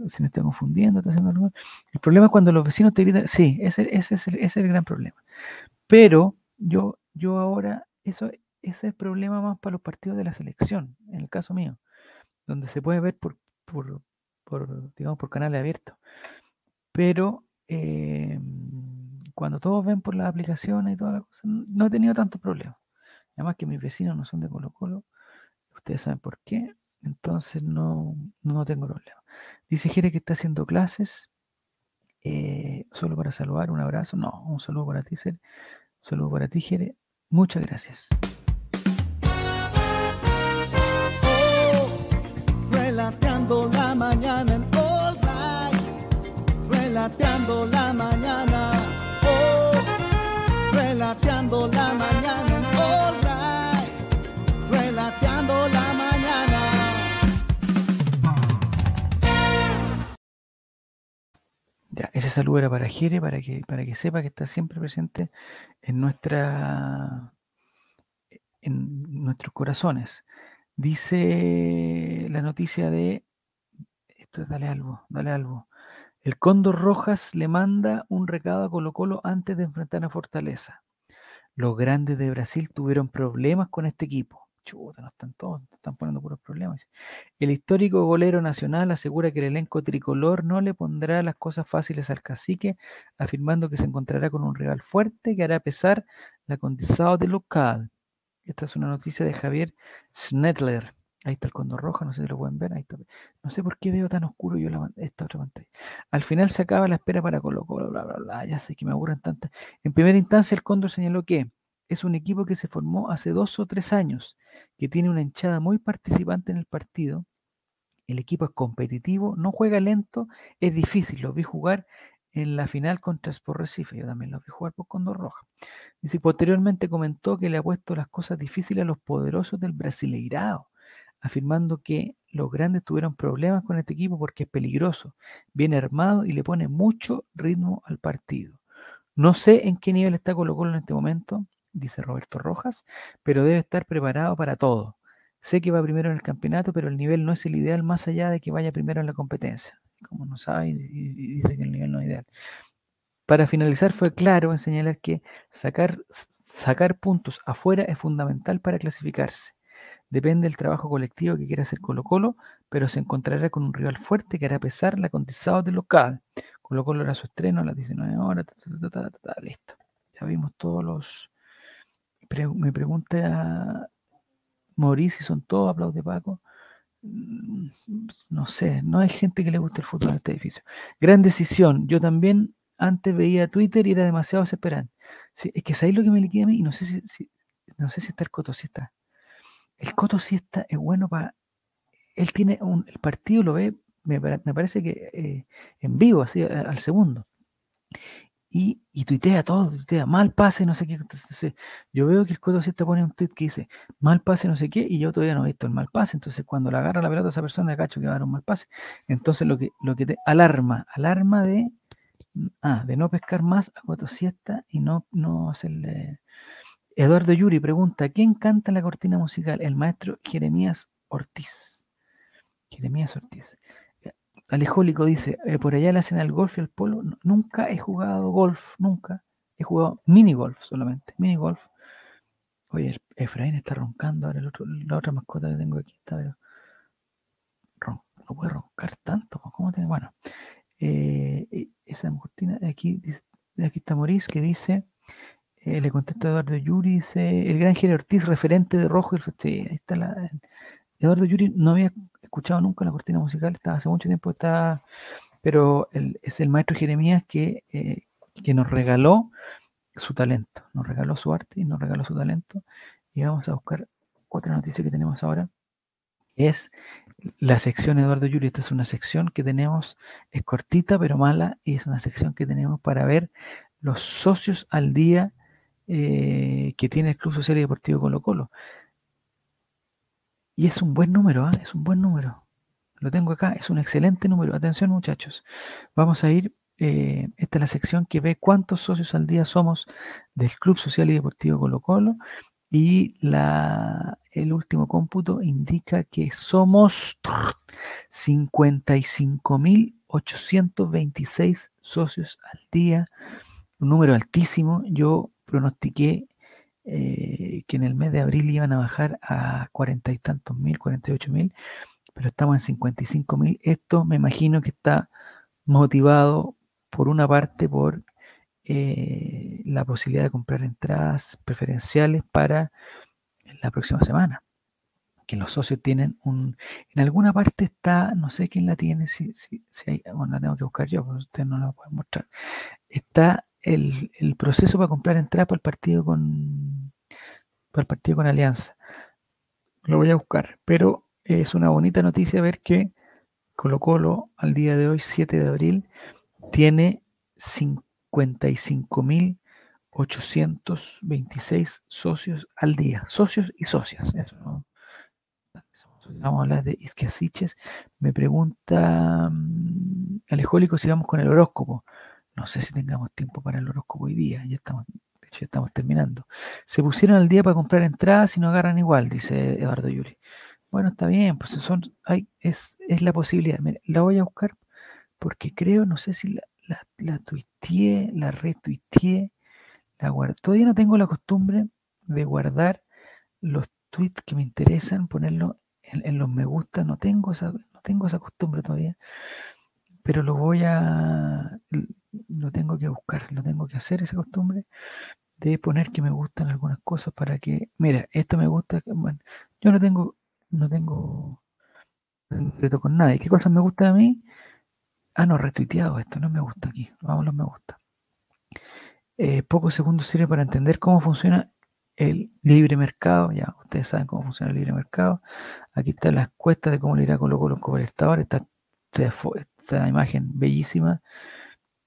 si me está confundiendo, está haciendo algo. El problema es cuando los vecinos te gritan, sí, ese, es el, es el gran problema. Pero yo, yo ahora, eso, ese es el problema más para los partidos de la selección, en el caso mío, donde se puede ver por, por, digamos, por canales abiertos. Pero eh, cuando todos ven por las aplicaciones y toda la cosa, no he tenido tantos problemas. Además que mis vecinos no son de Colo Colo, ustedes saben por qué, entonces no, no tengo problema. Dice Jere que está haciendo clases, eh, solo para saludar, un abrazo, no, un saludo para ti, Jere, un saludo para ti, Jere, muchas gracias. Relateando la mañana en. Relateando la mañana. Ese saludo era para Jere, para que, para que sepa que está siempre presente en nuestra en nuestros corazones. Dice la noticia de esto es dale algo, dale algo. El Cóndor Rojas le manda un recado a Colo Colo antes de enfrentar a Fortaleza. Los grandes de Brasil tuvieron problemas con este equipo. Chuta, no están todos, no están poniendo puros problemas. El histórico golero nacional asegura que el elenco tricolor no le pondrá las cosas fáciles al cacique, afirmando que se encontrará con un rival fuerte que hará pesar la condición de local. Esta es una noticia de Javier Schnedler. Ahí está el condor rojo, no sé si lo pueden ver. No sé por qué veo tan oscuro yo la, esta otra pantalla. Al final se acaba la espera para Colo Colo, bla, bla, bla. Ya sé que me aburren tantas. En primera instancia, el Cóndor señaló que es un equipo que se formó hace dos o tres años, que tiene una hinchada muy participante en el partido. El equipo es competitivo, no juega lento, es difícil. Lo vi jugar en la final contra Sport Recife. Yo también lo vi jugar por Condor Roja. Dice, posteriormente comentó que le ha puesto las cosas difíciles a los poderosos del Brasileirao, afirmando que los grandes tuvieron problemas con este equipo porque es peligroso, bien armado y le pone mucho ritmo al partido. No sé en qué nivel está Colo Colo en este momento, dice Roberto Rojas, pero debe estar preparado para todo. Sé que va primero en el campeonato, pero el nivel no es el ideal más allá de que vaya primero en la competencia. Como no sabe y, dice que el nivel no es ideal. Para finalizar, fue claro en señalar que sacar, sacar puntos afuera es fundamental para clasificarse. Depende del trabajo colectivo que quiera hacer Colo Colo, pero se encontrará con un rival fuerte que hará pesar la condición del local. Colo Colo era su estreno a las 19 horas, listo. Ya vimos todos los... me pregunta Mauricio si son todos aplausos de Paco. Mm, no sé, no hay gente que le guste el fútbol en este edificio. Gran decisión. Yo también antes veía Twitter y era demasiado desesperante. es que sabéis lo que me liquida a mí y no sé si, no sé si está el Coto, si está. El Coto si está es bueno para. Él tiene un. El partido lo ve, me, parece que eh, en vivo, así, al segundo y, tuitea todo, tuitea mal pase, no sé qué. Entonces, yo veo que el Coto te pone un tweet que dice mal pase, no sé qué, y yo todavía no he visto el mal pase. Entonces, cuando le agarra la pelota a esa persona, cacho que va a dar un mal pase. Entonces, lo que, lo que te alarma, alarma de, ah, de no pescar más a Coto Siesta y no, no hacerle. Eduardo Yuri pregunta: ¿quién canta la cortina musical? El maestro Jeremías Ortiz. Jeremías Ortiz. Alejólico dice, eh, por allá le hacen al golf y al polo. nunca he jugado golf, nunca. He jugado mini golf solamente, mini golf. Oye, Efraín está roncando ahora, la otra mascota que tengo aquí está, pero no puede roncar tanto, ¿cómo tiene? Bueno, eh, esa cortina, aquí, aquí está Maurice que dice, eh, le contesta Eduardo Yuri, dice, el gran Jerry Ortiz, referente de Rojo, el, ahí está la, Eduardo Yuri no había escuchado nunca la cortina musical, estaba hace mucho tiempo, está, pero es el maestro Jeremías que, eh, que nos regaló su talento, nos regaló su arte y nos regaló su talento. Y vamos a buscar otra noticia que tenemos ahora. Es la sección Eduardo Yuri. Esta es una sección que tenemos, es cortita pero mala, y es una sección que tenemos para ver los socios al día eh, que tiene el Club Social y Deportivo Colo Colo. Y es un buen número, ¿ah? es un buen número. Lo tengo acá, es un excelente número. Atención muchachos, vamos a ir, eh, esta es la sección que ve cuántos socios al día somos del Club Social y Deportivo Colo Colo. Y la, el último cómputo indica que somos 55.826 socios al día, un número altísimo. Yo pronostiqué eh, que en el mes de abril iban a bajar a cuarenta y tantos mil, cuarenta y ocho mil, pero estamos en cincuenta y cinco mil. Esto me imagino que está motivado por una parte por eh, la posibilidad de comprar entradas preferenciales para la próxima semana. Que los socios tienen un. En alguna parte está, no sé quién la tiene, si, si, hay, bueno, la tengo que buscar yo, porque ustedes no la pueden mostrar. Está el, proceso para comprar entrada para el partido con para el partido con Alianza. Lo voy a buscar, pero es una bonita noticia ver que Colo Colo al día de hoy, 7 de abril, tiene 55.826 socios al día, socios y socias. Vamos a hablar de Isquiasiches. Me pregunta um, Alejólico si vamos con el horóscopo. No sé si tengamos tiempo para el horóscopo hoy día, ya estamos, de hecho ya estamos terminando. Se pusieron al día para comprar entradas y no agarran igual, dice Eduardo Yuri. Bueno, está bien, pues son, hay, es, es la posibilidad. la voy a buscar porque creo, no sé si la, la, la tuiteé, la retuiteé, la guardé. Todavía no tengo la costumbre de guardar los tweets que me interesan, ponerlo en, en los me gusta, no tengo esa, no tengo esa costumbre todavía pero lo voy a, lo tengo que buscar, lo tengo que hacer esa costumbre de poner que me gustan algunas cosas para que, mira, esto me gusta, bueno, yo no tengo, no tengo reto con nadie. ¿Qué cosas me gustan a mí? Ah, no, retuiteado esto, no me gusta aquí, vamos los me gusta. Eh, pocos segundos sirve para entender cómo funciona el libre mercado, ya ustedes saben cómo funciona el libre mercado. Aquí están las cuestas de cómo le irá con los cobertadores, está esta, imagen bellísima.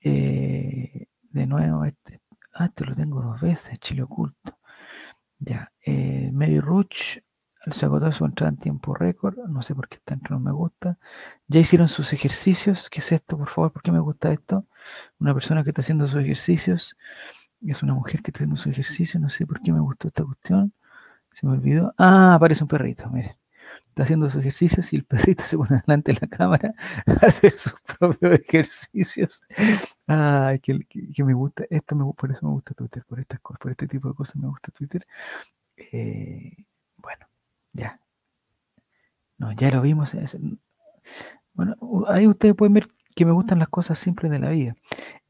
Eh, de nuevo, este, ah, este lo tengo dos veces, Chile Oculto. Ya, eh, Mary Ruch se agotó su entrada en tiempo récord. No sé por qué está entre no me gusta. Ya hicieron sus ejercicios. ¿Qué es esto, por favor? ¿Por qué me gusta esto? Una persona que está haciendo sus ejercicios. Es una mujer que está haciendo sus ejercicios. No sé por qué me gustó esta cuestión. Se me olvidó. Ah, aparece un perrito. Miren está haciendo sus ejercicios y el perrito <laughs> se pone delante de la cámara a hacer sus propios ejercicios. Ay, que, que- me gusta, esto me, por eso me gusta Twitter, por estas cosas, por este tipo de cosas me gusta Twitter. Eh, bueno, ya. No, ya lo vimos. bueno, ahí ustedes pueden ver que me gustan las cosas simples de la vida.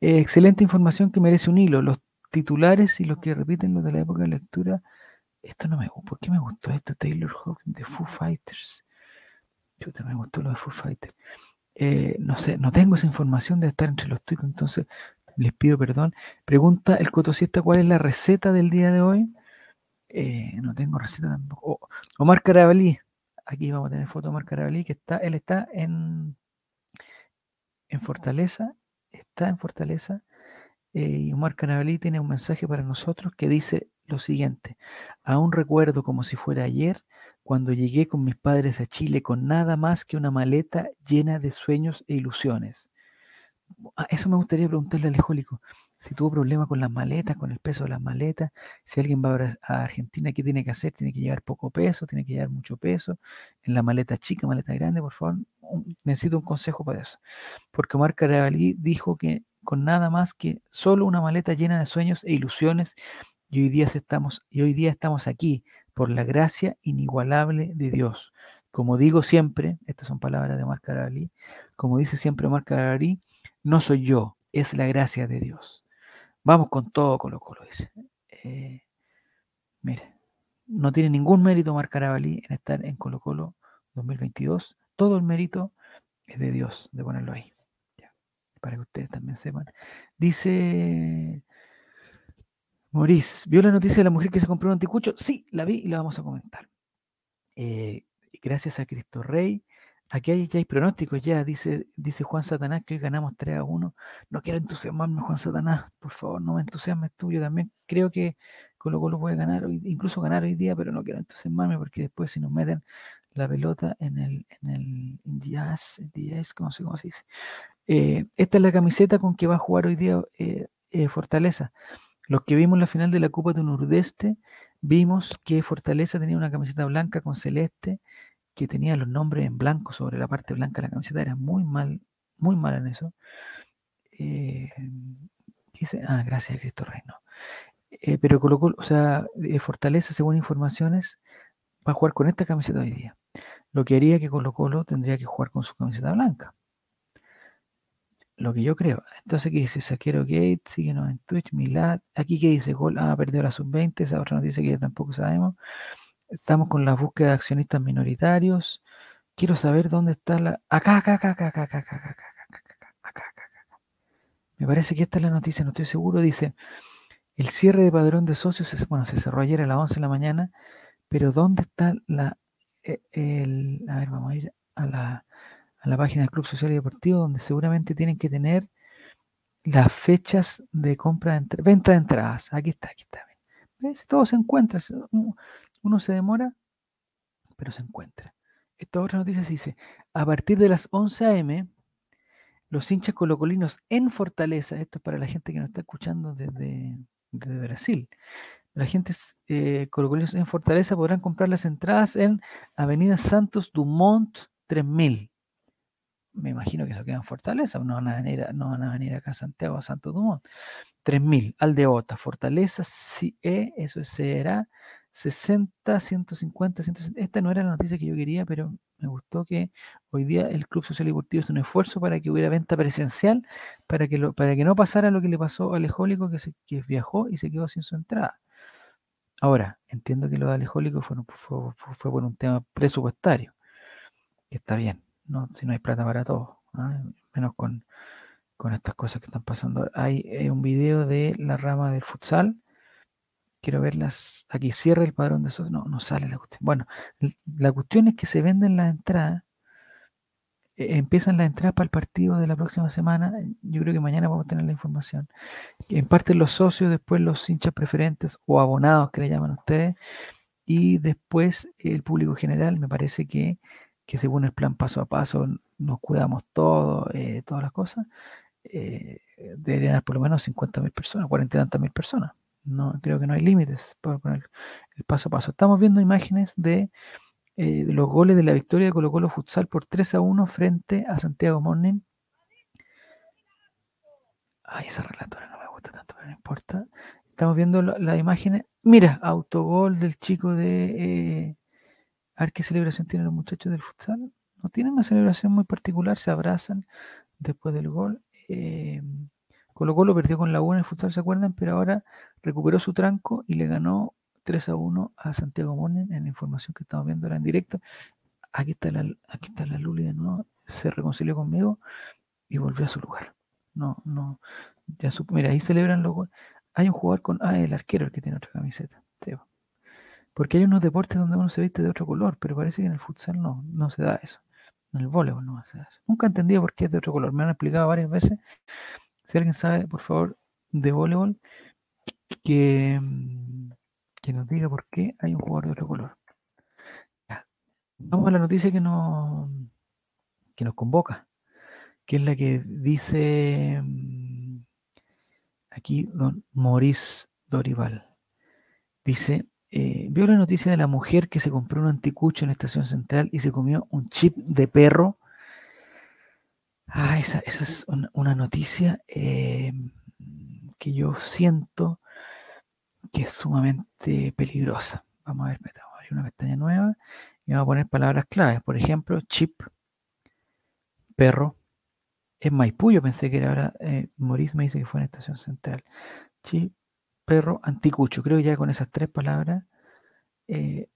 Eh, excelente información que merece un hilo. Los titulares y los que repiten los de la época de lectura. Esto no me gusta. ¿Por qué me gustó esto? Taylor Hawkins de Foo Fighters. Chuta, me gustó lo de Foo Fighters. Eh, no sé, no tengo esa información de estar entre los tweets, entonces les pido perdón. Pregunta el cotosista cuál es la receta del día de hoy. Eh, no tengo receta tampoco. Omar Carabalí, aquí vamos a tener foto de Omar Carabalí, que está, él está en, en Fortaleza, está en Fortaleza, eh, Omar Carabalí tiene un mensaje para nosotros que dice lo siguiente, aún recuerdo como si fuera ayer, cuando llegué con mis padres a Chile con nada más que una maleta llena de sueños e ilusiones. Ah, eso me gustaría preguntarle al Alejólico. Si tuvo problema con las maletas, con el peso de las maletas, si alguien va a Argentina, ¿qué tiene que hacer? ¿Tiene que llevar poco peso? ¿Tiene que llevar mucho peso? En la maleta chica, maleta grande, por favor. necesito un consejo para eso. Porque Omar Carabalí dijo que con nada más que solo una maleta llena de sueños e ilusiones, y hoy día estamos, y hoy día estamos aquí por la gracia inigualable de Dios. Como digo siempre, estas son palabras de Omar Carabalí, como dice siempre Omar no soy yo, es la gracia de Dios. Vamos con todo Colo Colo, dice. Eh, mire, no tiene ningún mérito Omar Carabalí en estar en Colo Colo 2022. Todo el mérito es de Dios, de ponerlo ahí. Para que ustedes también sepan. Dice Maurice, ¿vio la noticia de la mujer que se compró un anticucho? Sí, la vi y la vamos a comentar. Eh, gracias a Cristo Rey. Aquí hay, ya hay pronósticos, ya dice, dice Juan Satanás que hoy ganamos 3 a 1. No quiero entusiasmarme, Juan Satanás, por favor, no me entusiasmes tú. Yo también creo que Colo Colo puede ganar, hoy, incluso ganar hoy día, pero no quiero entusiasmarme porque después si nos meten la pelota en el, en el in the ass, in the ass, ¿cómo se, dice? Eh, esta es la camiseta con que va a jugar hoy día eh, Fortaleza. Los que vimos la final de la Copa de Nordeste, vimos que Fortaleza tenía una camiseta blanca con celeste, que tenía los nombres en blanco sobre la parte blanca de la camiseta, era muy mal, muy mal en eso. Eh, dice, ah, gracias a Cristo Reino. Eh, pero colocó, o sea, eh, Fortaleza, según informaciones, va a jugar con esta camiseta hoy día. Lo que haría que Colo Colo tendría que jugar con su camiseta blanca. Lo que yo creo. Entonces, ¿qué dice? Saquero Gate, síguenos en Twitch, Milad. Aquí, ¿qué dice? Gol, ah, perdió la sub-20, esa otra noticia que ya tampoco sabemos. Estamos con la búsqueda de accionistas minoritarios. Quiero saber dónde está la. Acá, acá, acá, acá, acá, acá, acá, acá, acá, acá, acá, acá, acá, acá. Me parece que esta es la noticia, no estoy seguro. Dice: el cierre de padrón de socios, es, bueno, se cerró ayer a las 11 de la mañana, pero ¿dónde está la. eh, el, a ver, vamos a ir a la, a la página del Club Social y Deportivo, donde seguramente tienen que tener las fechas de compra venta de entradas. Aquí está, aquí está. ¿Ves? Todo se encuentra. Uno se demora, pero se encuentra. Esta otra noticia se dice, a partir de las 11 a.m., los hinchas colocolinos en Fortaleza, esto es para la gente que nos está escuchando desde, desde Brasil, la gente eh, colocolinos en Fortaleza podrán comprar las entradas en Avenida Santos Dumont 3000. Me imagino que eso queda en Fortaleza, no van a venir, a- no van a venir acá a Santiago, a Santo Dumont. 3000, Aldeota, Fortaleza, sí, eh, eso será 60, 150, 160. Esta no era la noticia que yo quería, pero me gustó que hoy día el Club Social y Deportivo hizo un esfuerzo para que hubiera venta presencial, para que, para que no pasara lo que le pasó a Alejólico, que, se, que viajó y se quedó sin su entrada. Ahora, entiendo que lo de Alejólico fue, fue, fue por un tema presupuestario, que está bien, ¿no? si no hay plata para todo, ¿ah? menos con, con estas cosas que están pasando. Hay eh, un video de la rama del futsal. Quiero verlas. Aquí cierra el padrón de socios. No, no sale la cuestión. Bueno, la cuestión es que se venden las entradas. eh, empiezan las entradas para el partido de la próxima semana. Yo creo que mañana vamos a tener la información. En parte los socios, después los hinchas preferentes o abonados que le llaman ustedes. Y después el público general. Me parece que, que según el plan paso a paso nos cuidamos todos, eh, todas las cosas eh, deberían haber por lo menos 50 mil personas, 40 y tantas mil personas. No, creo que no hay límites para poner el paso a paso. Estamos viendo imágenes de, eh, de los goles de la victoria de Colo Colo Futsal por 3 a 1 frente a Santiago Morning. Ay, esa relatora no me gusta tanto, pero no importa. Estamos viendo las imágenes. Mira, autogol del chico de... A ver qué celebración tienen los muchachos del futsal. No tienen una celebración muy particular, se abrazan después del gol. Eh, Colo Colo perdió con la U en el futsal, ¿se acuerdan? Pero ahora recuperó su tranco y le ganó 3 a 1 a Santiago Monen en la información que estamos viendo ahora en directo. Aquí está la, aquí está la Luli de nuevo, se reconcilió conmigo y volvió a su lugar. No, no, ya mira, ahí celebran los Hay un jugador con, ah, el arquero el que tiene otra camiseta. Porque hay unos deportes donde uno se viste de otro color, pero parece que en el futsal no, no se da eso. En el voleibol no se da eso. Nunca he entendido por qué es de otro color. Me han explicado varias veces. Si alguien sabe, por favor, de voleibol, que, que nos diga por qué hay un jugador de otro color. Vamos a la noticia que nos, que nos convoca, que es la que dice mm, aquí don Maurice Dorival. Dice, eh, la noticia de la mujer que se compró un anticucho en Estación Central y se comió un chip de perro. Ah, esa, es una, noticia eh, que yo siento que es sumamente peligrosa. Vamos a ver, vamos a abrir una pestaña nueva y vamos a poner palabras claves. Por ejemplo, chip, perro. Es Maipú, yo pensé que era ahora, eh, me dice que fue en Estación Central. Chip, perro, anticucho. Creo que ya con esas tres palabras eh,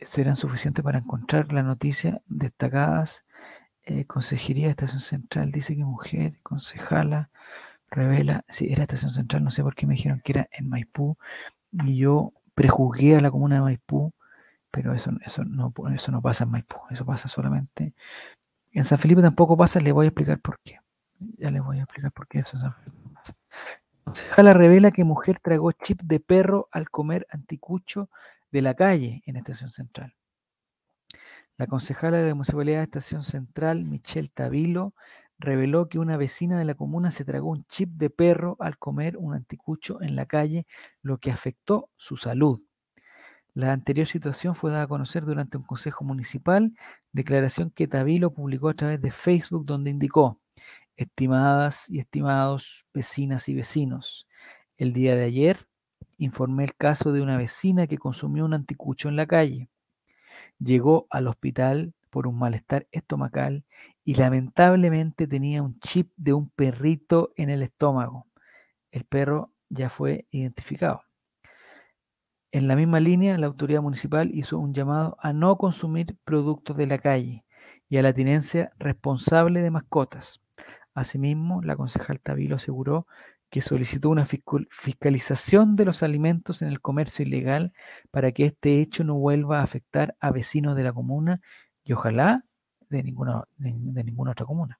serán suficientes para encontrar la noticia destacadas. Eh, Consejería de Estación Central dice que mujer, concejala, revela, si era Estación Central, no sé por qué me dijeron que era en Maipú, y yo prejuzgué a la comuna de Maipú, pero eso, eso, no, eso no pasa en Maipú, eso pasa solamente. En San Felipe tampoco pasa, le voy a explicar por qué. Ya les voy a explicar por qué eso en San Felipe. Concejala revela que mujer tragó chip de perro al comer anticucho de la calle en Estación Central. La concejala de la Municipalidad de Estación Central, Michelle Tavilo, reveló que una vecina de la comuna se tragó un chip de perro al comer un anticucho en la calle, lo que afectó su salud. La anterior situación fue dada a conocer durante un consejo municipal, declaración que Tavilo publicó a través de Facebook, donde indicó, estimadas y estimados vecinas y vecinos, el día de ayer informé el caso de una vecina que consumió un anticucho en la calle. Llegó al hospital por un malestar estomacal y lamentablemente tenía un chip de un perrito en el estómago. El perro ya fue identificado. En la misma línea, la autoridad municipal hizo un llamado a no consumir productos de la calle y a la tenencia responsable de mascotas. Asimismo, la concejal Tavilo aseguró que solicitó una fiscalización de los alimentos en el comercio ilegal para que este hecho no vuelva a afectar a vecinos de la comuna y ojalá de ninguna, de, ninguna otra comuna.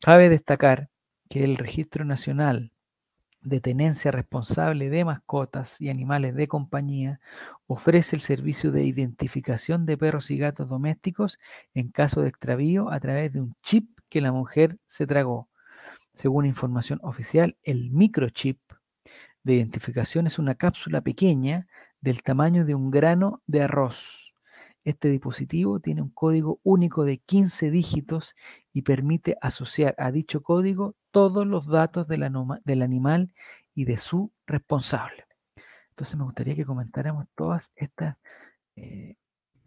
Cabe destacar que el Registro Nacional de Tenencia Responsable de Mascotas y Animales de Compañía ofrece el servicio de identificación de perros y gatos domésticos en caso de extravío a través de un chip que la mujer se tragó. Según información oficial, el microchip de identificación es una cápsula pequeña del tamaño de un grano de arroz. Este dispositivo tiene un código único de 15 dígitos y permite asociar a dicho código todos los datos del, animal y de su responsable. Entonces me gustaría que comentáramos todas estas eh,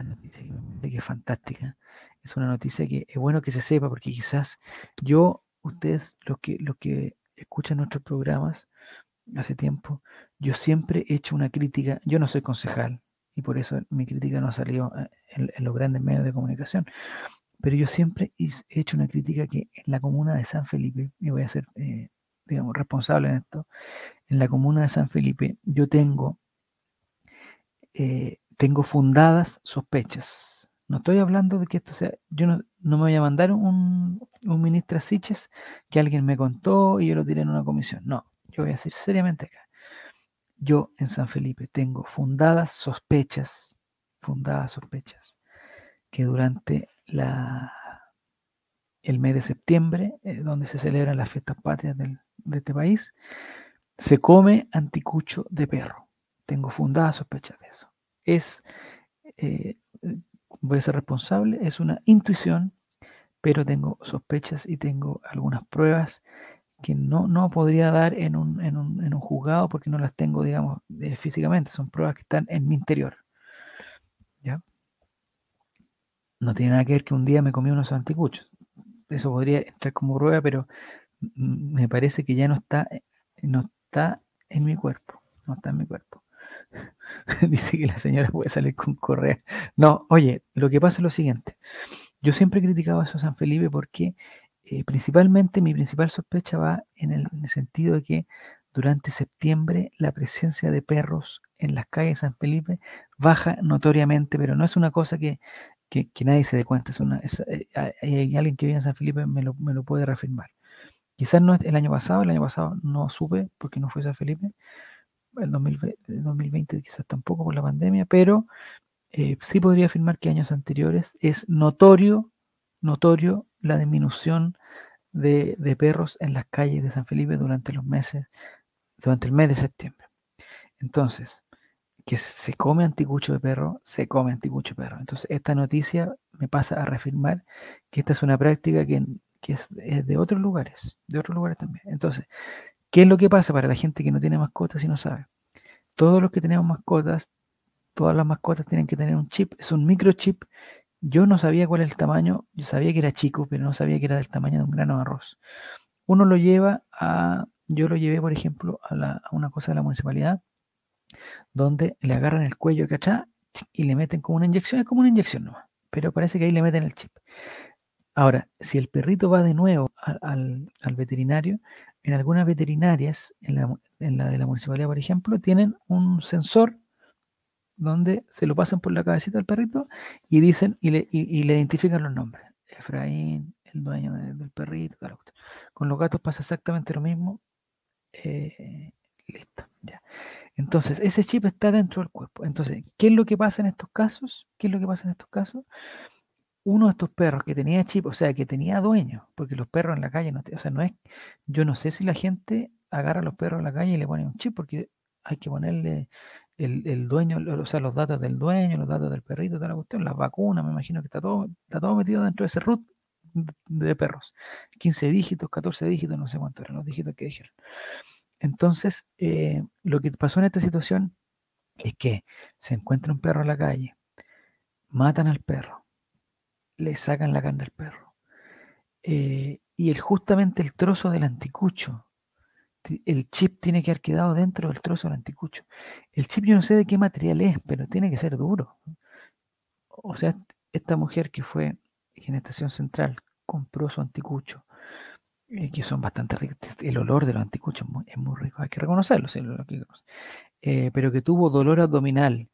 noticias que es fantástica. Es una noticia que es bueno que se sepa porque quizás yo ustedes, los que, los que escuchan nuestros programas hace tiempo, yo siempre he hecho una crítica, yo no soy concejal y por eso mi crítica no ha salido eh, en, los grandes medios de comunicación, pero yo siempre he hecho una crítica que en la comuna de San Felipe, y voy a ser, eh, digamos, responsable en esto, en la comuna de San Felipe yo tengo, eh, tengo fundadas sospechas no estoy hablando de que esto sea, yo no, me voy a mandar un, un ministro Siches que alguien me contó y yo lo tiré en una comisión. No, yo voy a decir seriamente acá. Yo en San Felipe tengo fundadas sospechas, fundadas sospechas, que durante el mes de septiembre, eh, donde se celebran las fiestas patrias de este país, se come anticucho de perro. Tengo fundadas sospechas de eso. Es eh, voy a ser responsable, es una intuición, pero tengo sospechas y tengo algunas pruebas que no, no podría dar en un, en, un, en un juzgado porque no las tengo, digamos, eh, físicamente. Son pruebas que están en mi interior. ¿Ya? No tiene nada que ver que un día me comí unos anticuchos. Eso podría entrar como prueba, pero me parece que ya no está, eh, no está en mi cuerpo. No está en mi cuerpo. <laughs> Dice que la señora puede salir con correa. No, oye, lo que pasa es lo siguiente. Yo siempre he criticado a eso San Felipe porque eh, principalmente mi principal sospecha va en el, sentido de que durante septiembre la presencia de perros en las calles de San Felipe baja notoriamente, pero no es una cosa que, nadie se dé cuenta. Es una, eh, hay alguien que vive en San Felipe me lo, me lo puede reafirmar. Quizás no es el año pasado, el año pasado no supe porque no fue San Felipe, el 2020, quizás tampoco por la pandemia, pero eh, sí podría afirmar que años anteriores es notorio, notorio la disminución de, perros en las calles de San Felipe durante los meses, durante el mes de septiembre. Entonces, que se come anticucho de perro, se come anticucho de perro. Entonces, esta noticia me pasa a reafirmar que esta es una práctica que, es, de otros lugares, de otros lugares también. Entonces, ¿qué es lo que pasa para la gente que no tiene mascotas y no sabe? Todos los que tenemos mascotas, todas las mascotas tienen que tener un chip, es un microchip yo no sabía cuál era el tamaño, yo sabía que era chico, pero no sabía que era del tamaño de un grano de arroz. Uno lo lleva a, yo lo llevé, por ejemplo, a, una cosa de la municipalidad, donde le agarran el cuello acá atrás y le meten como una inyección, es como una inyección nomás, pero parece que ahí le meten el chip. Ahora, si el perrito va de nuevo al, veterinario, en algunas veterinarias, en la, de la municipalidad, por ejemplo, tienen un sensor donde se lo pasan por la cabecita del perrito y dicen y le, identifican los nombres. Efraín, el dueño del perrito, tal, Con los gatos pasa exactamente lo mismo. Eh, listo, ya. Entonces, ese chip está dentro del cuerpo. Entonces, ¿qué es lo que pasa en estos casos? ¿Qué es lo que pasa en estos casos? Uno de estos perros que tenía chip, o sea, que tenía dueño, porque los perros en la calle, no, o sea, no es, yo no sé si la gente agarra a los perros en la calle y le pone un chip, porque hay que ponerle el, dueño, o sea, los datos del dueño, los datos del perrito, toda la cuestión, las vacunas, me imagino que está todo, está todo metido dentro de ese root de perros. 15 dígitos, 14 dígitos, no sé cuántos eran los dígitos que dijeron. Entonces, eh, lo que pasó en esta situación es que se encuentra un perro en la calle, matan al perro, le sacan la carne al perro. Eh, y el, justamente el trozo del anticucho el chip tiene que haber quedado dentro del trozo del anticucho. El chip yo no sé de qué material es, pero tiene que ser duro. O sea, esta mujer que fue en Estación Central compró su anticucho, eh, que son bastante ricos. El olor de los anticuchos es muy, rico, hay que reconocerlo, eh, pero que tuvo dolor abdominal.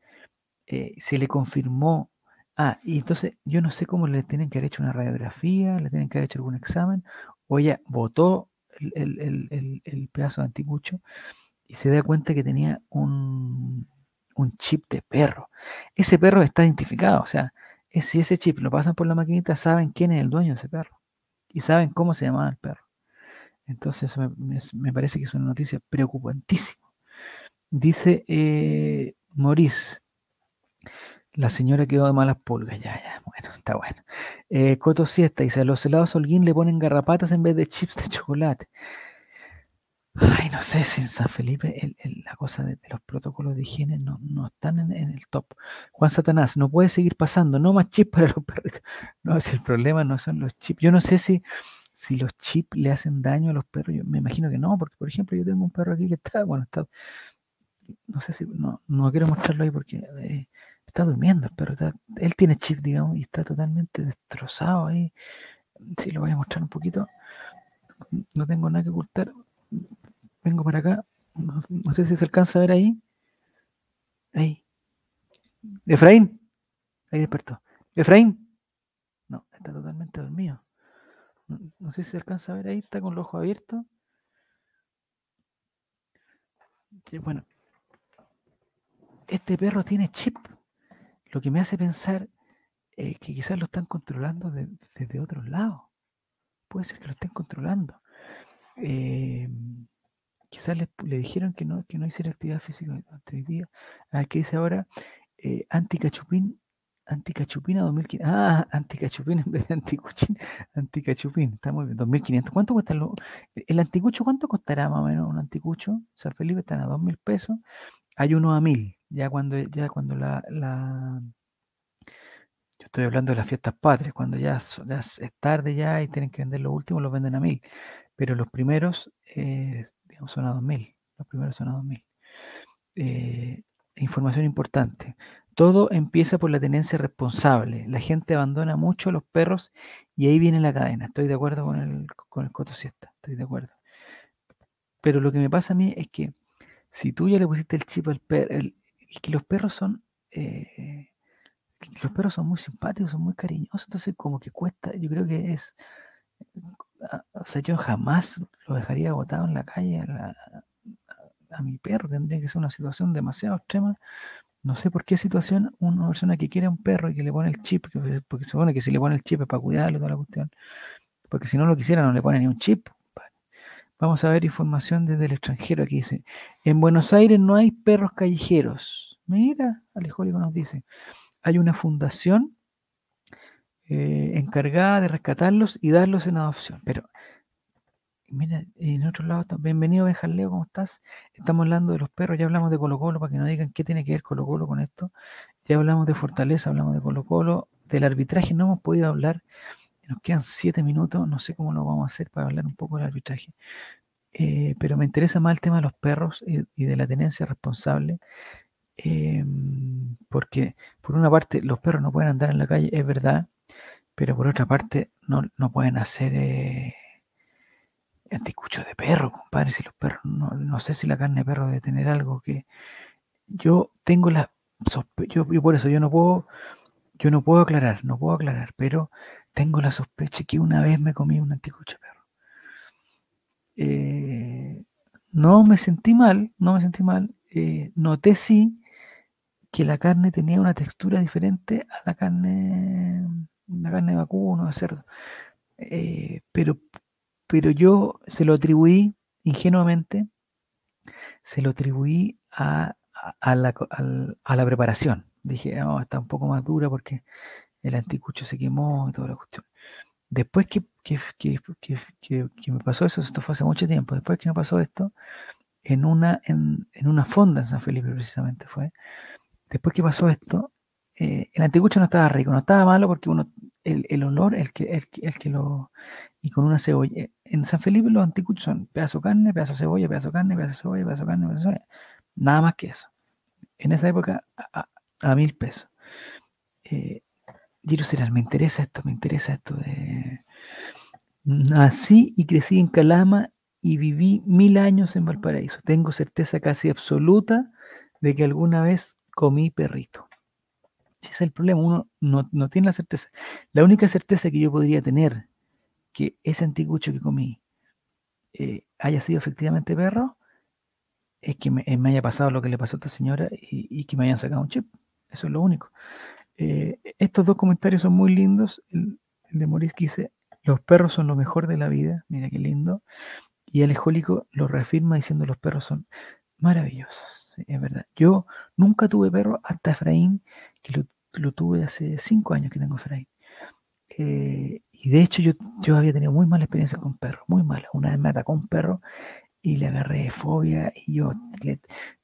Se le confirmó. Ah, y entonces yo no sé cómo le tienen que haber hecho una radiografía, le tienen que haber hecho algún examen, o ella votó el, pedazo de anticucho y se da cuenta que tenía un, chip de perro. Ese perro está identificado, o sea, si ese chip lo pasan por la maquinita, saben quién es el dueño de ese perro y saben cómo se llamaba el perro. Entonces me, parece que es una noticia preocupantísima. Dice eh, Maurice, la señora quedó de malas pulgas, ya, ya, bueno, está bueno. Eh, Coto Siesta dice, a los helados Holguín le ponen garrapatas en vez de chips de chocolate. Ay, no sé si en San Felipe la cosa de, los protocolos de higiene no, están en, el top. Juan Satanás, no puede seguir pasando, no más chips para los perritos. <laughs> No, si el problema no son los chips. Yo no sé si, si los chips le hacen daño a los perros. Yo me imagino que no, porque por ejemplo yo tengo un perro aquí que está, bueno, está, no sé si, no, no quiero mostrarlo ahí porque... Eh, Está durmiendo el perro. él tiene chip, digamos, y está totalmente destrozado ahí. Sí, lo voy a mostrar un poquito. No tengo nada que ocultar. Vengo para acá. No, sé si se alcanza a ver ahí. Ahí. Efraín. Ahí despertó. Efraín. No, está totalmente dormido. No, sé si se alcanza a ver ahí. Está con los ojos abiertos. bueno. Este perro tiene chip lo que me hace pensar que quizás lo están controlando desde otros lados. Puede ser que lo estén controlando. Eh, quizás le, dijeron que no, que no hiciera actividad física hoy día. A ver qué dice ahora. Eh, Anticachupín Anticachupina 2500. Ah, anticachupina en vez de anticuchín. Anticachupín, está muy bien. 2500. ¿Cuánto cuesta lo- el anticucho? ¿Cuánto costará más o menos un anticucho? San Felipe están a 2000 pesos. Hay uno a 1000. Ya cuando, ya cuando la, la- Yo estoy hablando de las fiestas patrias, cuando ya, es tarde ya y tienen que vender los últimos, los venden a 1000. Pero los primeros, eh, digamos, son a 2000. Los primeros son a 2000. Eh, información importante. Todo empieza por la tenencia responsable. La gente abandona mucho a los perros y ahí viene la cadena. Estoy de acuerdo con el, con el Coto Siesta. Estoy de acuerdo. Pero lo que me pasa a mí es que si tú ya le pusiste el chip al perro, y que los perros son, eh, los perros son muy simpáticos, son muy cariñosos, entonces como que cuesta, yo creo que es, ah, o sea, yo jamás lo dejaría botado en la calle a, la- a- a mi perro, tendría que ser una situación demasiado extrema. No sé por qué situación una persona que quiere un perro y que le pone el chip, que- porque se supone que si le pone el chip es para cuidarlo, toda la cuestión, porque si no lo quisiera no le pone ni un chip. Vamos a ver información desde el extranjero. Aquí dice, en Buenos Aires no hay perros callejeros. Mira, Alejólico nos dice, hay una fundación eh, encargada de rescatarlos y darlos en adopción. Pero, mira, en otro lado, bienvenido Benjaleo, ¿cómo estás? Estamos hablando de los perros, ya hablamos de Colo Colo, para que no digan qué tiene que ver Colo Colo con esto. Ya hablamos de Fortaleza, hablamos de Colo Colo, del arbitraje no hemos podido hablar. Nos quedan siete minutos, no sé cómo lo vamos a hacer para hablar un poco del arbitraje. Eh, pero me interesa más el tema de los perros y, de la tenencia responsable. em, porque por una parte los perros no pueden andar en la calle, es verdad, pero por otra parte no, no pueden hacer eh, anticuchos de perro, compadre. Si los perros, no, no sé si la carne de perro debe tener algo que. Yo tengo la yo, yo por eso yo no puedo, yo no puedo aclarar, no puedo aclarar, pero tengo la sospecha que una vez me comí un anticucho perro. Eh, no me sentí mal, no me sentí mal. eh, noté sí que la carne tenía una textura diferente a la carne, la carne de vacuno, de cerdo. Eh, pero, pero yo se lo atribuí ingenuamente, se lo atribuí a la preparación. Dije, "No, está un poco más dura porque el anticucho se quemó y toda la cuestión. Después que, que, que- que- me pasó eso, esto fue hace mucho tiempo, después que me pasó esto, en una, en, en una fonda en San Felipe precisamente fue, después que pasó esto, eh, el anticucho no estaba rico, no estaba malo porque uno, el, el olor, el que, el, el que lo, y con una cebolla. En San Felipe los anticuchos son pedazo de carne, pedazo de cebolla, pedazo de carne, pedazo de cebolla, pedazo de carne, pedazo de cebolla. Nada más que eso. En esa época, a- mil pesos. Eh, Giro Ceral, me interesa esto, me interesa esto. Nací y crecí en Calama y viví mil años en Valparaíso. Tengo certeza casi absoluta de que alguna vez comí perrito. Ese es el problema, uno no, no tiene la certeza. La única certeza que yo podría tener que ese anticucho que comí eh, haya sido efectivamente perro es que me, eh, me haya pasado lo que le pasó a esta señora y, y que me hayan sacado un chip. Eso es lo único. Eh, estos dos comentarios son muy lindos. El, de que dice, los perros son lo mejor de la vida. Mira qué lindo. Y el ejólico lo reafirma diciendo, los perros son maravillosos. Es verdad. Yo nunca tuve perro hasta Efraín, que lo, lo tuve hace cinco años que tengo Efraín. Eh, y de hecho yo, yo había tenido muy mala experiencia con perros, muy mala. Una vez me atacó un perro y le agarré fobia y yo,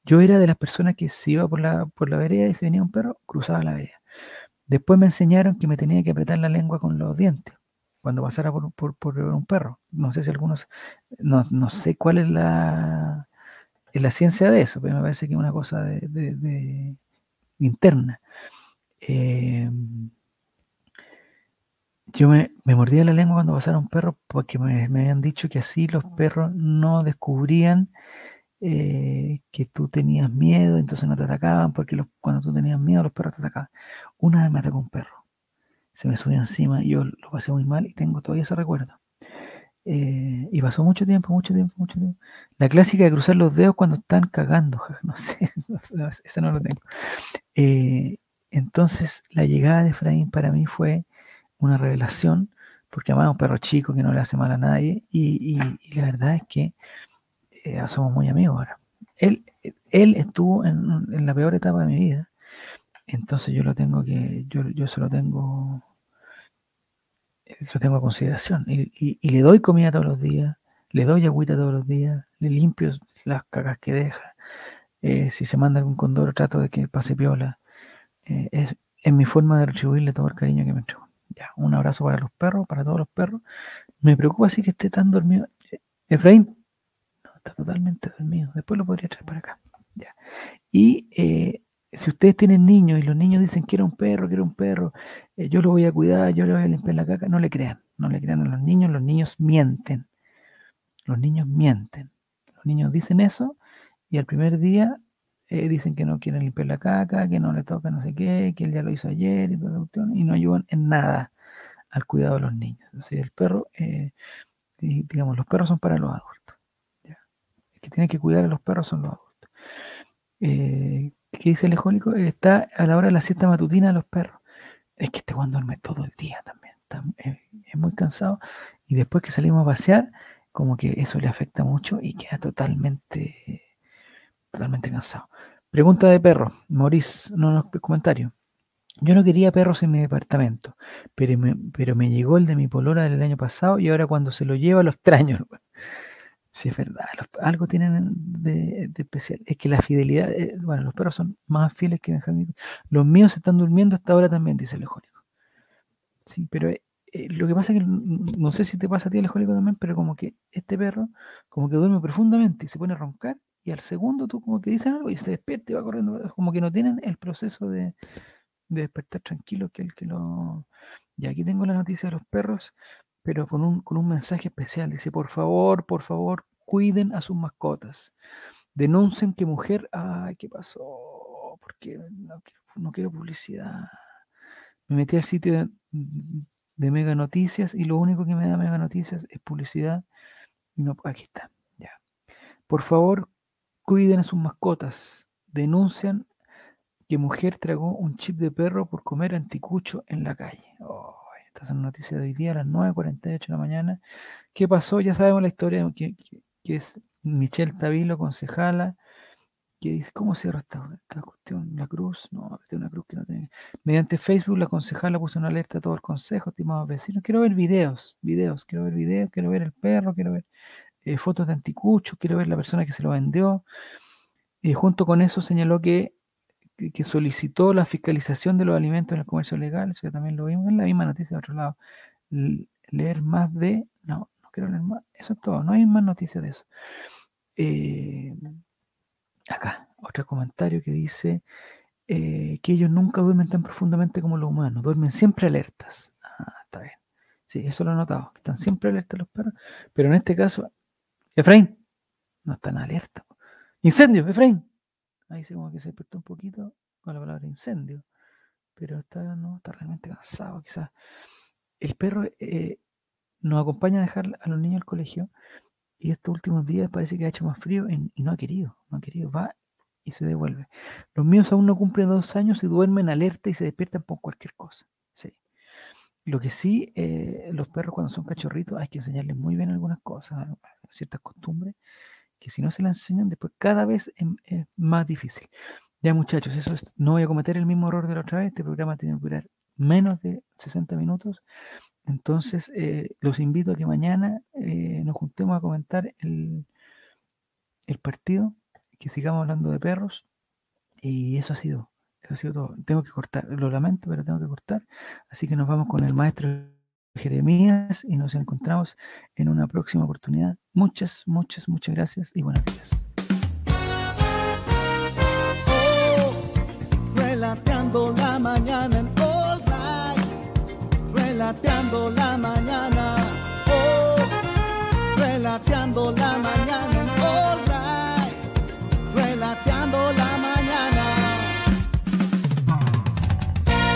yo era de las personas que se iba por la, por la vereda y se venía un perro, cruzaba la vereda. Después me enseñaron que me tenía que apretar la lengua con los dientes cuando pasara por, por- por un perro. No sé si algunos, no, no sé cuál es la, es la ciencia de eso, pero me parece que es una cosa de, de- de interna. Eh, yo me, me mordía la lengua cuando pasara un perro porque me, me habían dicho que así los perros no descubrían eh, que tú tenías miedo, entonces no te atacaban, porque los- cuando tú tenías miedo los perros te atacaban. Una vez me atacó un perro, se me subió encima y yo lo pasé muy mal y tengo todavía ese recuerdo. Eh, y pasó mucho tiempo, mucho tiempo, mucho tiempo. La clásica de cruzar los dedos cuando están cagando, <laughs> no sé, no, ese no lo tengo. Eh, entonces, la llegada de Efraín para mí fue una revelación, porque además es un perro chico que no le hace mal a nadie, y, y- y la verdad es que eh, somos muy amigos ahora. Él, él estuvo en, en la peor etapa de mi vida, entonces yo lo tengo que, yo, yo se lo tengo, lo tengo a consideración. Y, y, le doy comida todos los días, le doy agüita todos los días, le limpio las cagas que deja. Eh, si se manda algún condoro, trato de que pase piola. Eh, es, es, mi forma de retribuirle todo el cariño que me entregó. Un abrazo para los perros, para todos los perros. Me preocupa así que esté tan dormido. Efraín, no, está totalmente dormido. Después lo podría traer para acá. Ya. Y eh, si ustedes tienen niños y los niños dicen quiero un perro, quiero un perro, eh, yo lo voy a cuidar, yo le voy a limpiar la caca, no le crean, no le crean a los niños, los niños mienten. Los niños mienten. Los niños dicen eso y al primer día eh, dicen que no quieren limpiar la caca, que no le toca no sé qué, que él ya lo hizo ayer y, y no ayudan en nada al cuidado de los niños. Entonces el perro, eh, digamos, los perros son para los adultos. El que tiene que cuidar a los perros son los adultos. Eh, ¿Qué dice el ejólico? Está a la hora de la siesta matutina de los perros. Es que este Juan duerme todo el día también. es, muy cansado. Y después que salimos a pasear, como que eso le afecta mucho y queda totalmente, totalmente cansado. Pregunta de perro. Maurice, no, no, comentario. Yo no quería perros en mi departamento, pero me, pero me llegó el de mi polora del año pasado y ahora cuando se lo lleva lo extraño. <laughs> Sí, es verdad, algo tienen de, especial. Es que la fidelidad, eh, bueno, los perros son más fieles que Benjamín. Los míos están durmiendo hasta ahora también, dice el ejólico. Sí, pero eh, eh, lo que pasa es que no sé si te pasa a ti el ejólico también, pero como que este perro, como que duerme profundamente y se pone a roncar, y al segundo tú como que dices algo y se despierta y va corriendo, como que no tienen el proceso de, de despertar tranquilo que el que lo... Y aquí tengo la noticia de los perros pero con un, con un mensaje especial. Dice, por favor, por favor, cuiden a sus mascotas. Denuncien que mujer, ay, ¿qué pasó? Porque no quiero, publicidad. Me metí al sitio de, Mega Noticias y lo único que me da Mega Noticias es publicidad. no, aquí está, ya. Por favor, cuiden a sus mascotas. Denuncian que mujer tragó un chip de perro por comer anticucho en la calle. Oh. Esta es una noticia de hoy día a las 9.48 de la mañana. ¿Qué pasó? Ya sabemos la historia, que, es Michelle Tavilo, concejala, que dice, ¿cómo cierra esta, esta cuestión? ¿La cruz? No, es una cruz que no tiene. Mediante Facebook, la concejala puso una alerta a todo el consejo, estimados vecinos. Quiero ver videos, videos, quiero ver videos, quiero ver el perro, quiero ver eh, fotos de anticucho, quiero ver la persona que se lo vendió. Y junto con eso señaló que que solicitó la fiscalización de los alimentos en el comercio legal, eso ya también lo vimos en la misma noticia de otro lado. Leer más de, no, no quiero leer más, eso es todo, no hay más noticias de eso. Eh, acá, otro comentario que dice eh, que ellos nunca duermen tan profundamente como los humanos, duermen siempre alertas. Ah, está bien. Sí, eso lo he notado, que están siempre alertas los perros, pero en este caso, Efraín, no están alerta. Incendio, Efraín, Ahí se como que se despertó un poquito con la palabra incendio, pero está, no, está realmente cansado quizás. El perro eh, nos acompaña a dejar a los niños al colegio y estos últimos días parece que ha hecho más frío y, no ha querido, no ha querido, va y se devuelve. Los míos aún no cumplen dos años y duermen alerta y se despiertan por cualquier cosa. Sí. Lo que sí, eh, los perros cuando son cachorritos hay que enseñarles muy bien algunas cosas, ciertas costumbres que si no se la enseñan, después cada vez es, más difícil. Ya muchachos, eso no voy a cometer el mismo error de la otra vez, este programa tiene que durar menos de 60 minutos, entonces eh, los invito a que mañana eh, nos juntemos a comentar el, el partido, que sigamos hablando de perros, y eso ha sido, tengo que cortar, lo lamento, pero tengo que cortar. Así que nos vamos con el maestro Jeremías y nos encontramos en una próxima oportunidad. Muchas, muchas, muchas gracias y buenas días. Oh, relateando la mañana en All relateando la mañana, oh, relateando la mañana.